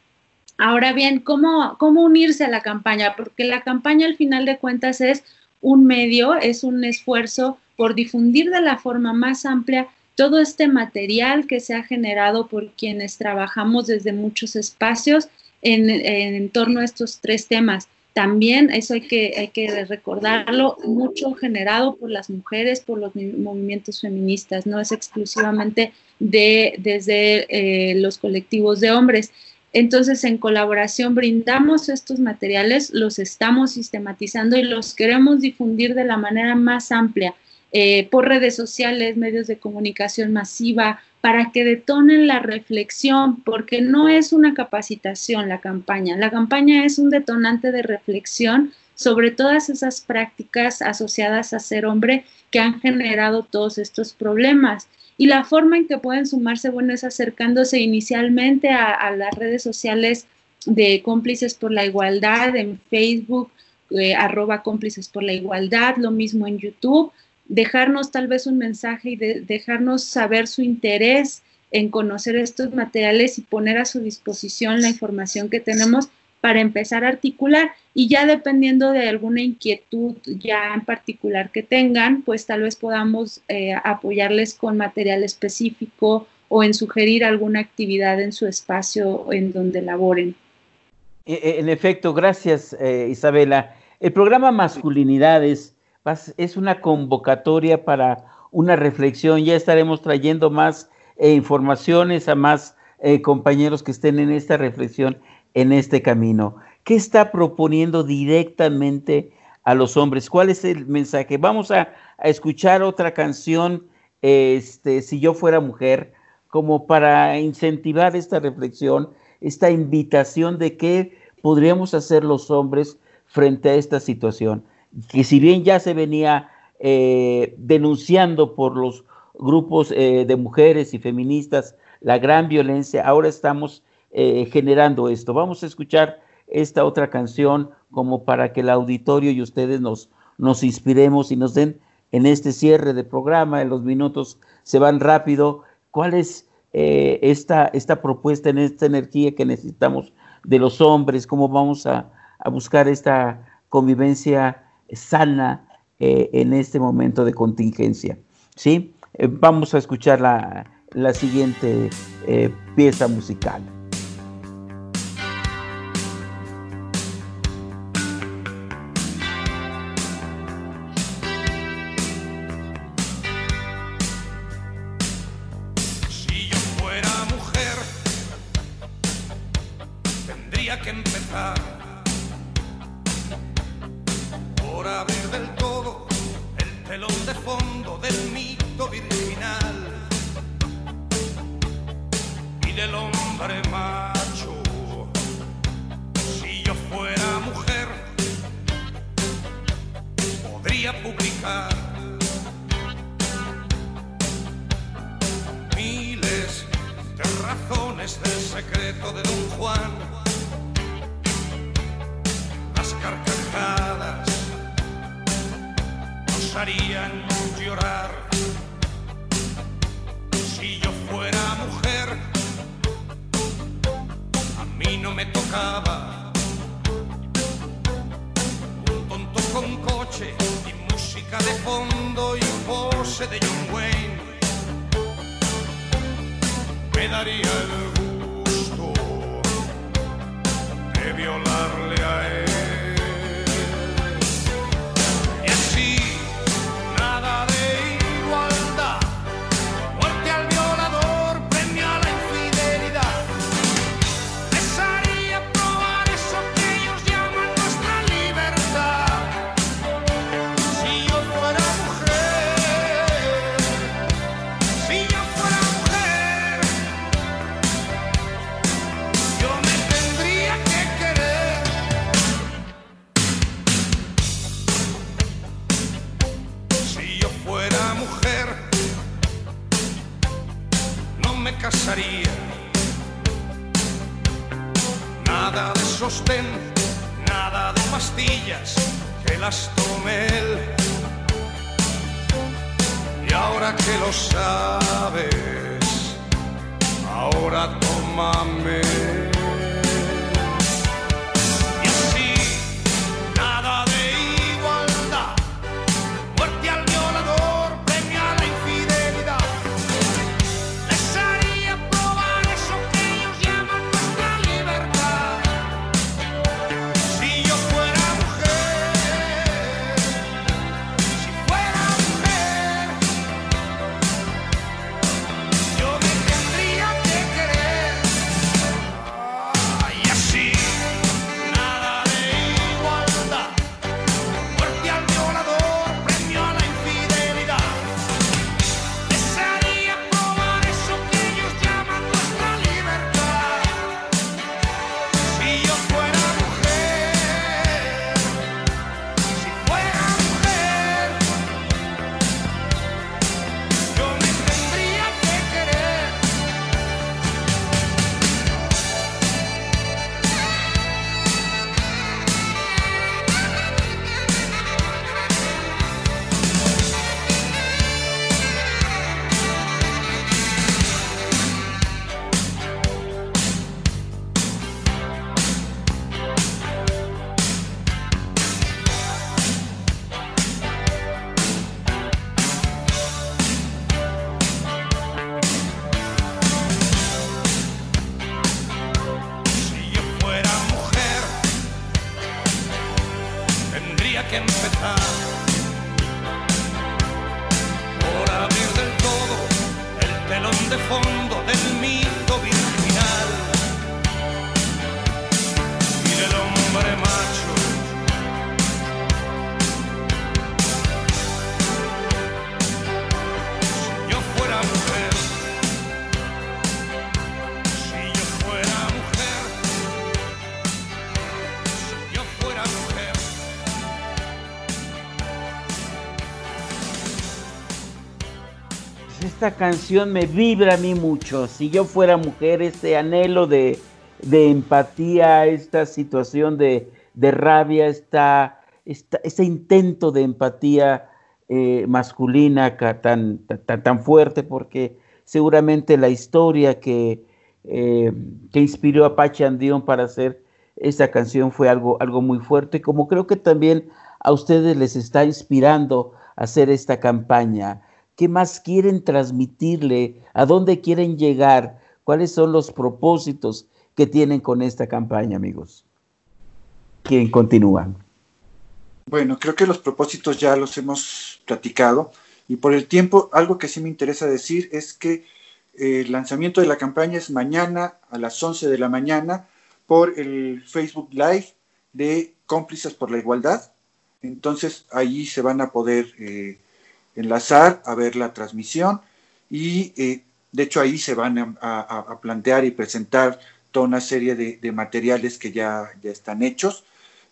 Ahora bien, ¿cómo, ¿cómo unirse a la campaña? Porque la campaña al final de cuentas es un medio, es un esfuerzo por difundir de la forma más amplia todo este material que se ha generado por quienes trabajamos desde muchos espacios en, en, torno a estos tres temas. También, eso hay que, hay que recordarlo, mucho generado por las mujeres, por los movimientos feministas, no es exclusivamente de, desde eh, los colectivos de hombres. Entonces, en colaboración brindamos estos materiales, los estamos sistematizando y los queremos difundir de la manera más amplia eh, por redes sociales, medios de comunicación masiva, para que detonen la reflexión, porque no es una capacitación la campaña, la campaña es un detonante de reflexión sobre todas esas prácticas asociadas a ser hombre que han generado todos estos problemas. Y la forma en que pueden sumarse, bueno, es acercándose inicialmente a, las redes sociales de cómplices por la igualdad en Facebook, eh, arroba cómplices por la igualdad, lo mismo en YouTube, dejarnos tal vez un mensaje y dejarnos saber su interés en conocer estos materiales y poner a su disposición la información que tenemos para empezar a articular y ya dependiendo de alguna inquietud ya en particular que tengan, pues tal vez podamos eh, apoyarles con material específico o en sugerir alguna actividad en su espacio en donde laboren. E, e, en efecto, gracias eh, Isabela. El programa Masculinidades es una convocatoria para una reflexión. Ya estaremos trayendo más eh, informaciones a más eh, compañeros que estén en esta reflexión, en este camino. ¿Qué está proponiendo directamente a los hombres? ¿Cuál es el mensaje? Vamos a, escuchar otra canción, este, si yo fuera mujer, como para incentivar esta reflexión, esta invitación de qué podríamos hacer los hombres frente a esta situación que si bien ya se venía eh, denunciando por los grupos eh, de mujeres y feministas la gran violencia, ahora estamos eh, generando esto. Vamos a escuchar esta otra canción como para que el auditorio y ustedes nos, nos inspiremos y nos den en este cierre de programa, en los minutos se van rápido, cuál es esta, esta propuesta, en esta energía que necesitamos de los hombres, cómo vamos a, a buscar esta convivencia sana eh, en este momento de contingencia. ¿sí? Eh, vamos a escuchar la, la siguiente eh, pieza musical. said the young Wayne. Me daría el esta canción me vibra a mí mucho. Si yo fuera mujer, este anhelo de, empatía, esta situación de, rabia, esta, ese intento de empatía eh, masculina tan, fuerte, porque seguramente la historia que, eh, inspiró a Pachi Andión para hacer esta canción fue algo, algo muy fuerte, como creo que también a ustedes les está inspirando a hacer esta campaña. ¿Qué más quieren transmitirle? ¿A dónde quieren llegar? ¿Cuáles son los propósitos que tienen con esta campaña, amigos? ¿Quién continúa? Bueno, creo que los propósitos ya los hemos platicado y por el tiempo, algo que sí me interesa decir es que eh, el lanzamiento de la campaña es mañana a las 11 de la mañana por el Facebook Live de Cómplices por la Igualdad. Entonces, ahí se van a poder eh, enlazar a ver la transmisión y eh, de hecho ahí se van a, plantear y presentar toda una serie de, materiales que ya, ya, están hechos,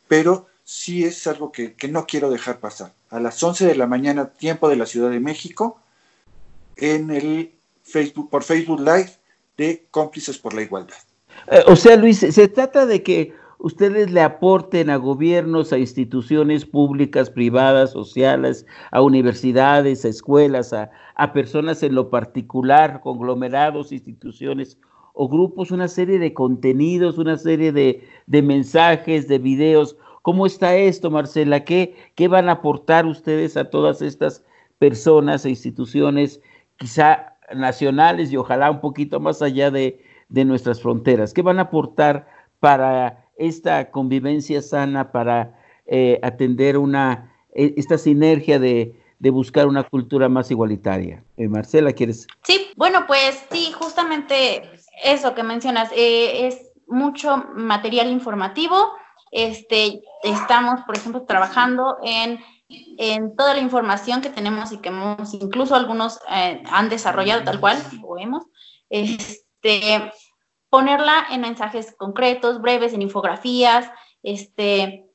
pero sí es algo que, no quiero dejar pasar. A las 11 de la mañana, tiempo de la Ciudad de México, en el Facebook, por Facebook Live de Cómplices por la Igualdad. Eh, o sea, Luis, se trata de que ustedes le aporten a gobiernos, a instituciones públicas, privadas, sociales, a universidades, a escuelas, a, personas en lo particular, conglomerados, instituciones o grupos, una serie de contenidos, una serie de, mensajes, de videos. ¿Cómo está esto, Marcela? ¿Qué, ¿Qué van a aportar ustedes a todas estas personas e instituciones, quizá nacionales y ojalá un poquito más allá de, de nuestras fronteras? ¿Qué van a aportar para esta convivencia sana para eh, atender una, e, esta sinergia de, buscar una cultura más igualitaria. Eh, Marcela, ¿quieres? Sí, bueno, pues sí, justamente eso que mencionas, eh, es mucho material informativo. Este, estamos, por ejemplo, trabajando en, en toda la información que tenemos y que hemos, incluso algunos han desarrollado tal cual, lo vemos. Este, ponerla en mensajes concretos, breves, en infografías. Este,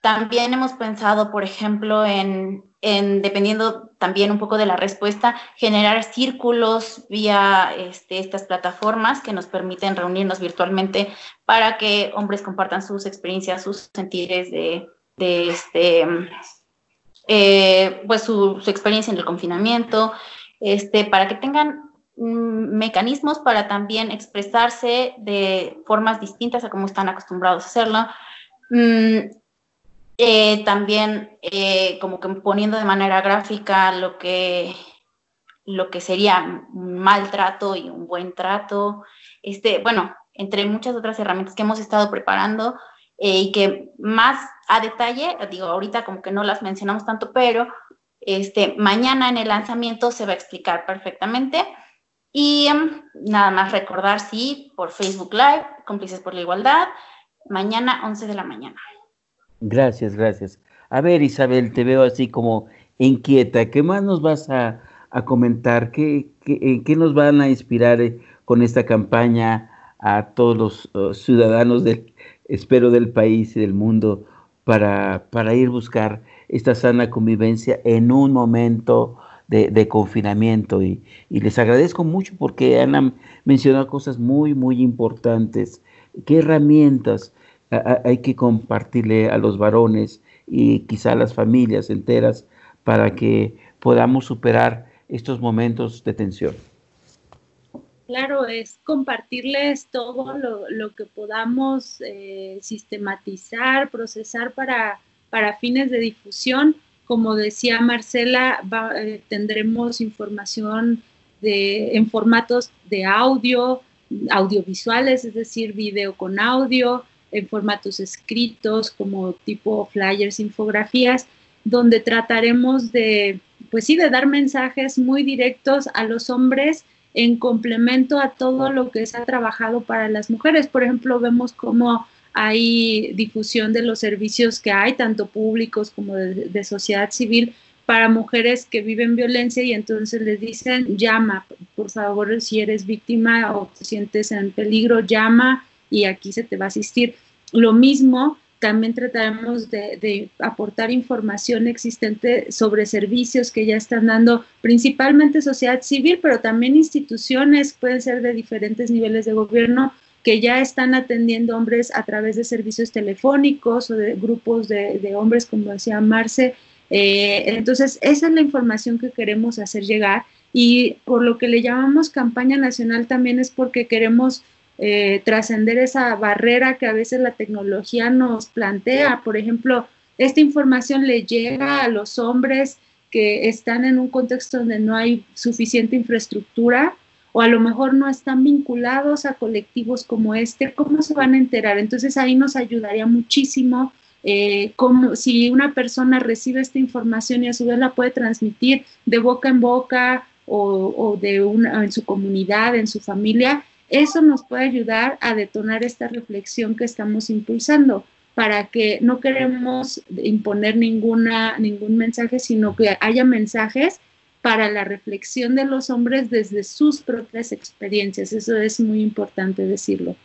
también hemos pensado, por ejemplo, en, en, dependiendo también un poco de la respuesta, generar círculos vía este, estas plataformas que nos permiten reunirnos virtualmente para que hombres compartan sus experiencias, sus sentires de, de este, eh, pues su, su, experiencia en el confinamiento, este, para que tengan mecanismos para también expresarse de formas distintas a como están acostumbrados a hacerlo. Mm, eh, también eh, como que poniendo de manera gráfica lo que, lo que sería un maltrato y un buen trato, este, bueno, entre muchas otras herramientas que hemos estado preparando eh, y que más a detalle, digo, ahorita como que no las mencionamos tanto, pero este, mañana en el lanzamiento se va a explicar perfectamente. Y em, nada más recordar, sí, por Facebook Live, Cómplices por la Igualdad, mañana 11 de la mañana. Gracias, gracias. A ver, Isabel, te veo así como inquieta. ¿Qué más nos vas a, comentar? ¿Qué, qué, nos van a inspirar eh, con esta campaña a todos los uh, ciudadanos del, espero, del país y del mundo para, para ir a buscar esta sana convivencia en un momento de, confinamiento? Y, y, les agradezco mucho porque han mencionado cosas muy, muy importantes. ¿Qué herramientas hay que compartirle a los varones y quizá a las familias enteras para que podamos superar estos momentos de tensión. Claro, es compartirles todo lo, que podamos eh, sistematizar, procesar para, para fines de difusión. Como decía Marcela, eh, tendremos información de, en formatos de audio, audiovisuales, es decir, video con audio, en formatos escritos como tipo flyers, infografías, donde trataremos de, pues sí, de dar mensajes muy directos a los hombres en complemento a todo lo que se ha trabajado para las mujeres. Por ejemplo, vemos cómo hay difusión de los servicios que hay, tanto públicos como de, sociedad civil, para mujeres que viven violencia y entonces les dicen, llama, por favor, si eres víctima o te sientes en peligro, llama y aquí se te va a asistir. Lo mismo, también trataremos de, aportar información existente sobre servicios que ya están dando principalmente sociedad civil, pero también instituciones, pueden ser de diferentes niveles de gobierno, que ya están atendiendo hombres a través de servicios telefónicos o de grupos de, hombres, como decía Marce. Eh, entonces, esa es la información que queremos hacer llegar y por lo que le llamamos campaña nacional también es porque queremos eh, trascender esa barrera que a veces la tecnología nos plantea. Por ejemplo, esta información le llega a los hombres que están en un contexto donde no hay suficiente infraestructura o a lo mejor no están vinculados a colectivos como este, ¿cómo se van a enterar? Entonces ahí nos ayudaría muchísimo eh, como si una persona recibe esta información y a su vez la puede transmitir de boca en boca o, o de una, en su comunidad, en su familia, eso nos puede ayudar a detonar esta reflexión que estamos impulsando para que no queremos imponer ninguna, ningún mensaje, sino que haya mensajes para la reflexión de los hombres desde sus propias experiencias. Eso es muy importante decirlo.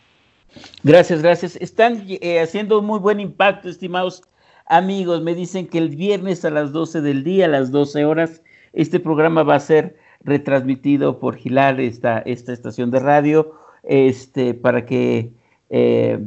Gracias, gracias. Están eh, haciendo muy buen impacto, estimados amigos. Me dicen que el viernes a las 12 del día, a las 12 horas, este programa va a ser retransmitido por Gilar, esta, esta estación de radio, este, para que eh,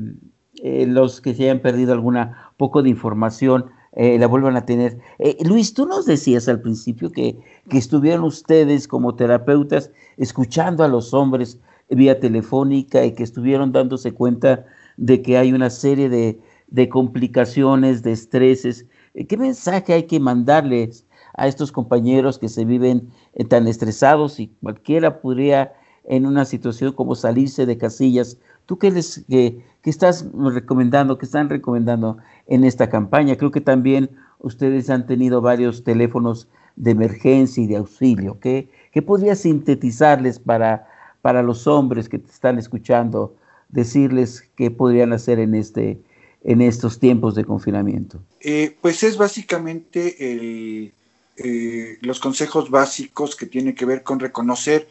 eh, los que se hayan perdido alguna poco de información eh, la vuelvan a tener. Luis, tú nos decías al principio que, que estuvieron ustedes como terapeutas escuchando a los hombres vía telefónica y que estuvieron dándose cuenta de que hay una serie de, de complicaciones, de estreses. ¿Qué mensaje hay que mandarles a estos compañeros que se viven eh, tan estresados y cualquiera podría en una situación como salirse de casillas. ¿Tú qué les qué, estás recomendando, qué están recomendando en esta campaña? Creo que también ustedes han tenido varios teléfonos de emergencia y de auxilio. ¿Qué, qué podría sintetizarles para, para los hombres que te están escuchando, decirles qué podrían hacer en, este, en estos tiempos de confinamiento? Eh, pues es básicamente eh, los consejos básicos que tienen que ver con reconocer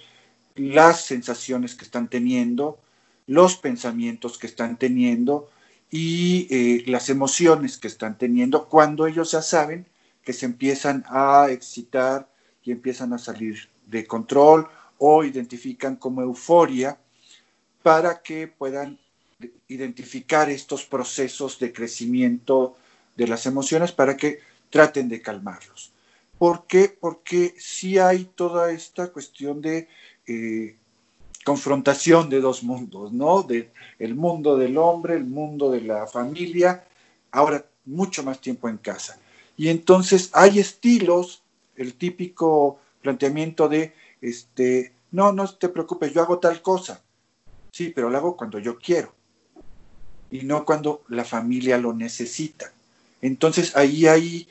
las sensaciones que están teniendo, los pensamientos que están teniendo y eh, las emociones que están teniendo cuando ellos ya saben que se empiezan a excitar y empiezan a salir de control o identifican como euforia para que puedan identificar estos procesos de crecimiento de las emociones para que traten de calmarlos. ¿Por qué? Porque sí hay toda esta cuestión de eh, confrontación de dos mundos, ¿no? De el mundo del hombre, el mundo de la familia, ahora mucho más tiempo en casa. Y entonces hay estilos, el típico planteamiento de, este, no, no te preocupes, yo hago tal cosa. Sí, pero lo hago cuando yo quiero y no cuando la familia lo necesita. Entonces ahí hay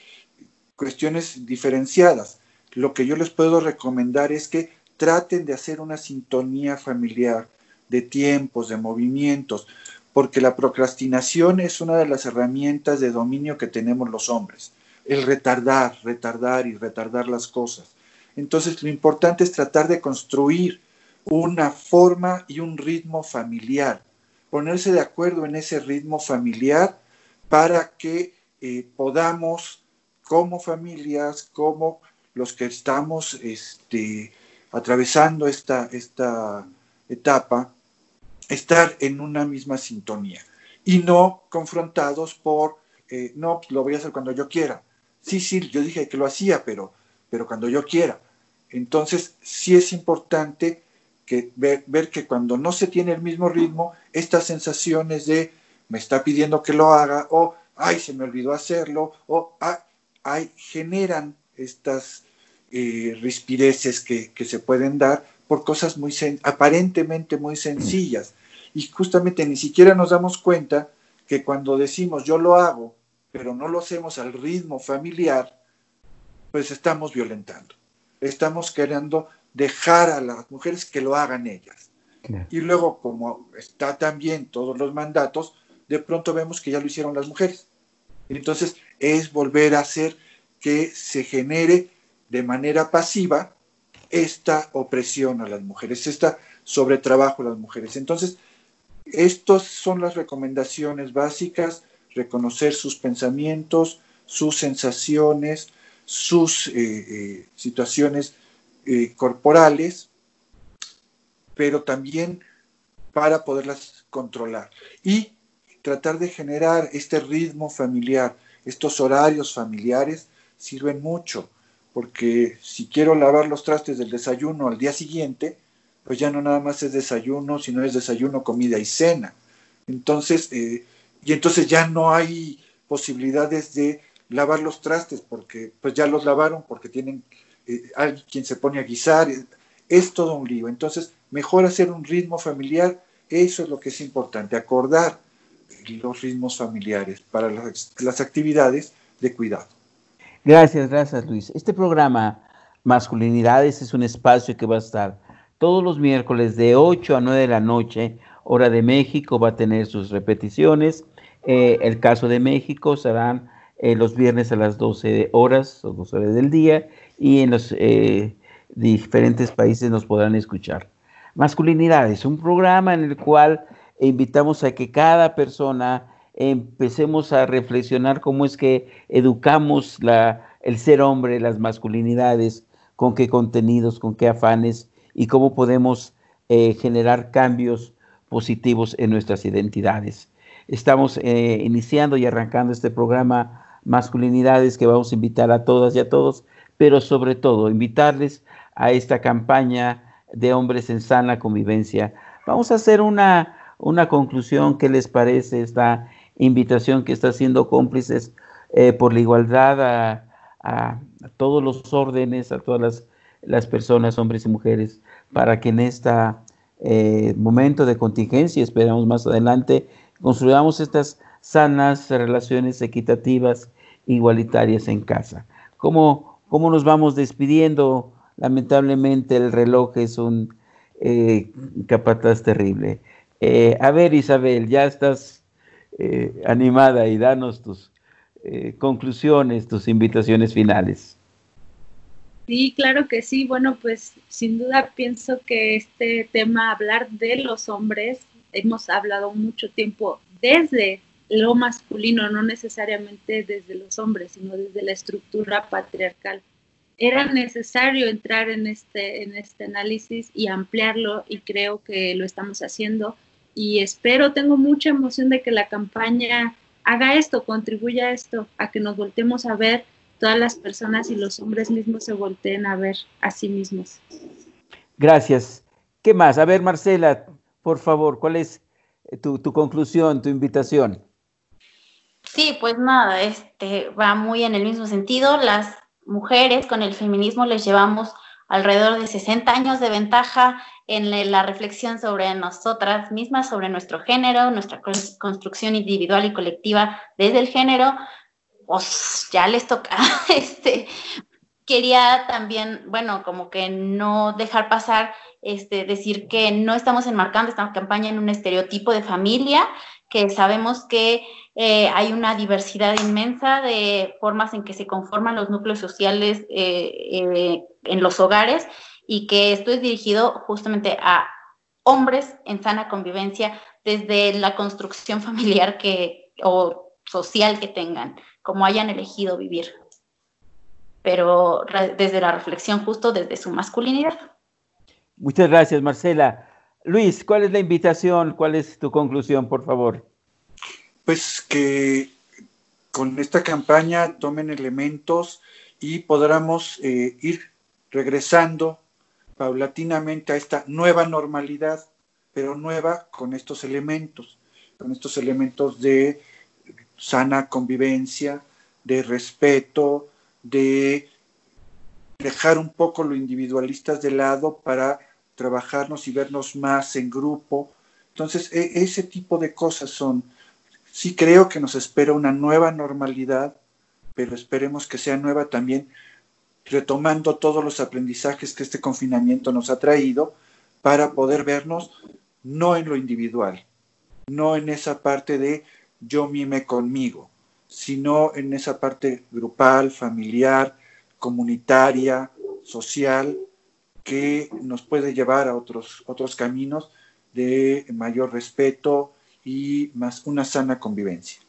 cuestiones diferenciadas. Lo que yo les puedo recomendar es que traten de hacer una sintonía familiar de tiempos, de movimientos, porque la procrastinación es una de las herramientas de dominio que tenemos los hombres. El retardar, retardar y retardar las cosas. Entonces lo importante es tratar de construir una forma y un ritmo familiar, ponerse de acuerdo en ese ritmo familiar para que eh, podamos como familias, como los que estamos este, atravesando esta, esta etapa, estar en una misma sintonía y no confrontados por, eh, no, lo voy a hacer cuando yo quiera. Sí, sí, yo dije que lo hacía, pero, pero cuando yo quiera. Entonces, sí es importante que ver, que cuando no se tiene el mismo ritmo, estas sensaciones de me está pidiendo que lo haga, o ay, se me olvidó hacerlo, o ay, generan estas eh, rispideces que, se pueden dar por cosas muy aparentemente muy sencillas. Y justamente ni siquiera nos damos cuenta que cuando decimos yo lo hago, pero no lo hacemos al ritmo familiar, pues estamos violentando. Estamos queriendo dejar a las mujeres que lo hagan ellas. Y luego, como está también todos los mandatos, de pronto vemos que ya lo hicieron las mujeres. Entonces, es volver a hacer que se genere de manera pasiva esta opresión a las mujeres, esta sobretrabajo a las mujeres. Entonces, estas son las recomendaciones básicas, reconocer sus pensamientos, sus sensaciones, sus eh, eh, situaciones eh, corporales, pero también para poderlas controlar y tratar de generar este ritmo familiar, estos horarios familiares sirven mucho, porque si quiero lavar los trastes del desayuno al día siguiente, pues ya no nada más es desayuno, sino es desayuno, comida y cena. Entonces, eh, y entonces ya no hay posibilidades de lavar los trastes, porque pues ya los lavaron, porque tienen eh, alguien quien se pone a guisar, es todo un lío. Entonces, mejor hacer un ritmo familiar, eso es lo que es importante, acordar los ritmos familiares para las actividades de cuidado. Gracias, gracias Luis. Este programa Masculinidades es un espacio que va a estar todos los miércoles de 8 a 9 de la noche, hora de México, va a tener sus repeticiones. Eh, el caso de México serán eh, los viernes a las 12 horas o 12 horas del día y en los eh, diferentes países nos podrán escuchar. Masculinidades, un programa en el cual invitamos a que cada persona empecemos a reflexionar cómo es que educamos la, el ser hombre, las masculinidades, con qué contenidos, con qué afanes y cómo podemos eh, generar cambios positivos en nuestras identidades. Estamos eh, iniciando y arrancando este programa Masculinidades que vamos a invitar a todas y a todos, pero sobre todo invitarles a esta campaña de hombres en sana convivencia. Vamos a hacer una, una conclusión, ¿qué les parece esta invitación que está haciendo cómplices eh, por la igualdad a, todos los órdenes, a todas las, personas, hombres y mujeres, para que en este momento de contingencia, esperamos más adelante, construyamos estas sanas relaciones equitativas, igualitarias en casa. ¿Cómo, cómo nos vamos despidiendo? Lamentablemente el reloj es un eh, capataz terrible. A ver, Isabel, ya estás eh, animada y danos tus eh, conclusiones, tus invitaciones finales. Sí, claro que sí. Bueno, pues sin duda pienso que este tema, hablar de los hombres, hemos hablado mucho tiempo desde lo masculino, no necesariamente desde los hombres, sino desde la estructura patriarcal. Era necesario entrar en este, en este análisis y ampliarlo y creo que lo estamos haciendo y espero, tengo mucha emoción de que la campaña haga esto, contribuya a esto, a que nos voltemos a ver todas las personas y los hombres mismos se volteen a ver a sí mismos. Gracias. ¿Qué más? A ver, Marcela, por favor, ¿cuál es tu, tu conclusión, tu invitación? Sí, pues nada, este va muy en el mismo sentido. Las mujeres con el feminismo les llevamos alrededor de 60 años de ventaja en la reflexión sobre nosotras mismas, sobre nuestro género, nuestra construcción individual y colectiva desde el género. Pues ya les toca. Este, quería también, bueno, como que no dejar pasar, este, decir que no estamos enmarcando esta campaña en un estereotipo de familia, que sabemos que eh, hay una diversidad inmensa de formas en que se conforman los núcleos sociales eh, eh, en los hogares y que esto es dirigido justamente a hombres en sana convivencia desde la construcción familiar que, o social que tengan, como hayan elegido vivir, pero desde la reflexión justo desde su masculinidad. Muchas gracias, Marcela. Luis, ¿cuál es la invitación? ¿Cuál es tu conclusión, por favor? Pues que con esta campaña tomen elementos y podamos eh, ir regresando paulatinamente a esta nueva normalidad, pero nueva con estos elementos, con estos elementos de sana convivencia, de respeto, de dejar un poco lo individualistas de lado para trabajarnos y vernos más en grupo. Entonces, e, ese tipo de cosas son, sí creo que nos espera una nueva normalidad, pero esperemos que sea nueva también retomando todos los aprendizajes que este confinamiento nos ha traído para poder vernos no en lo individual, no en esa parte de yo mime conmigo, sino en esa parte grupal, familiar, comunitaria, social, que nos puede llevar a otros, otros caminos de mayor respeto y más una sana convivencia.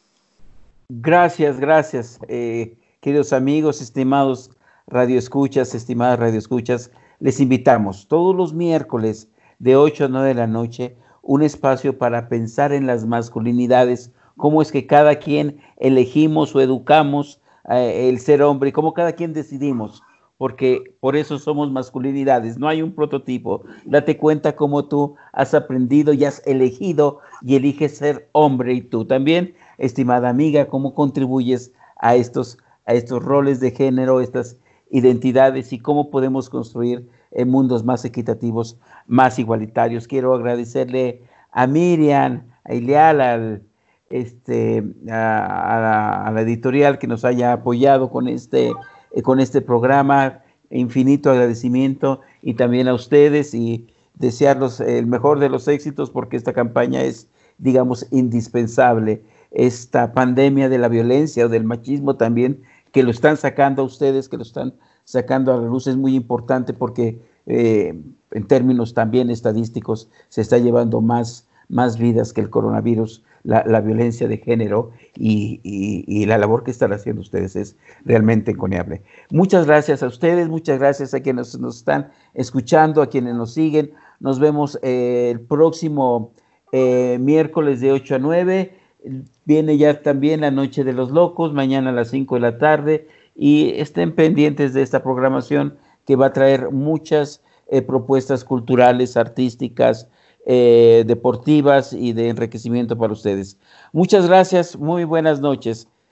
Gracias, gracias, eh, queridos amigos, estimados Radio Escuchas, estimadas Radio Escuchas, les invitamos todos los miércoles de 8 a 9 de la noche un espacio para pensar en las masculinidades, cómo es que cada quien elegimos o educamos eh, el ser hombre, cómo cada quien decidimos, porque por eso somos masculinidades, no hay un prototipo. Date cuenta cómo tú has aprendido y has elegido y eliges ser hombre y tú también, estimada amiga, cómo contribuyes a estos, a estos roles de género, estas identidades y cómo podemos construir mundos más equitativos, más igualitarios. Quiero agradecerle a Miriam, a Ileal, este, a, la, editorial que nos haya apoyado con este, eh, con este programa. Infinito agradecimiento y también a ustedes y desearlos el mejor de los éxitos porque esta campaña es, digamos, indispensable. Esta pandemia de la violencia o del machismo también que lo están sacando a ustedes, que lo están sacando a la luz, es muy importante porque eh, en términos también estadísticos se está llevando más, más vidas que el coronavirus, la, violencia de género y, la labor que están haciendo ustedes es realmente encomiable. Muchas gracias a ustedes, muchas gracias a quienes nos están escuchando, a quienes nos siguen. Nos vemos eh, el próximo eh, miércoles de 8 a 9 Viene ya también la Noche de los Locos, mañana a las 5 de la tarde, y estén pendientes de esta programación que va a traer muchas eh, propuestas culturales, artísticas, eh, deportivas y de enriquecimiento para ustedes. Muchas gracias, muy buenas noches.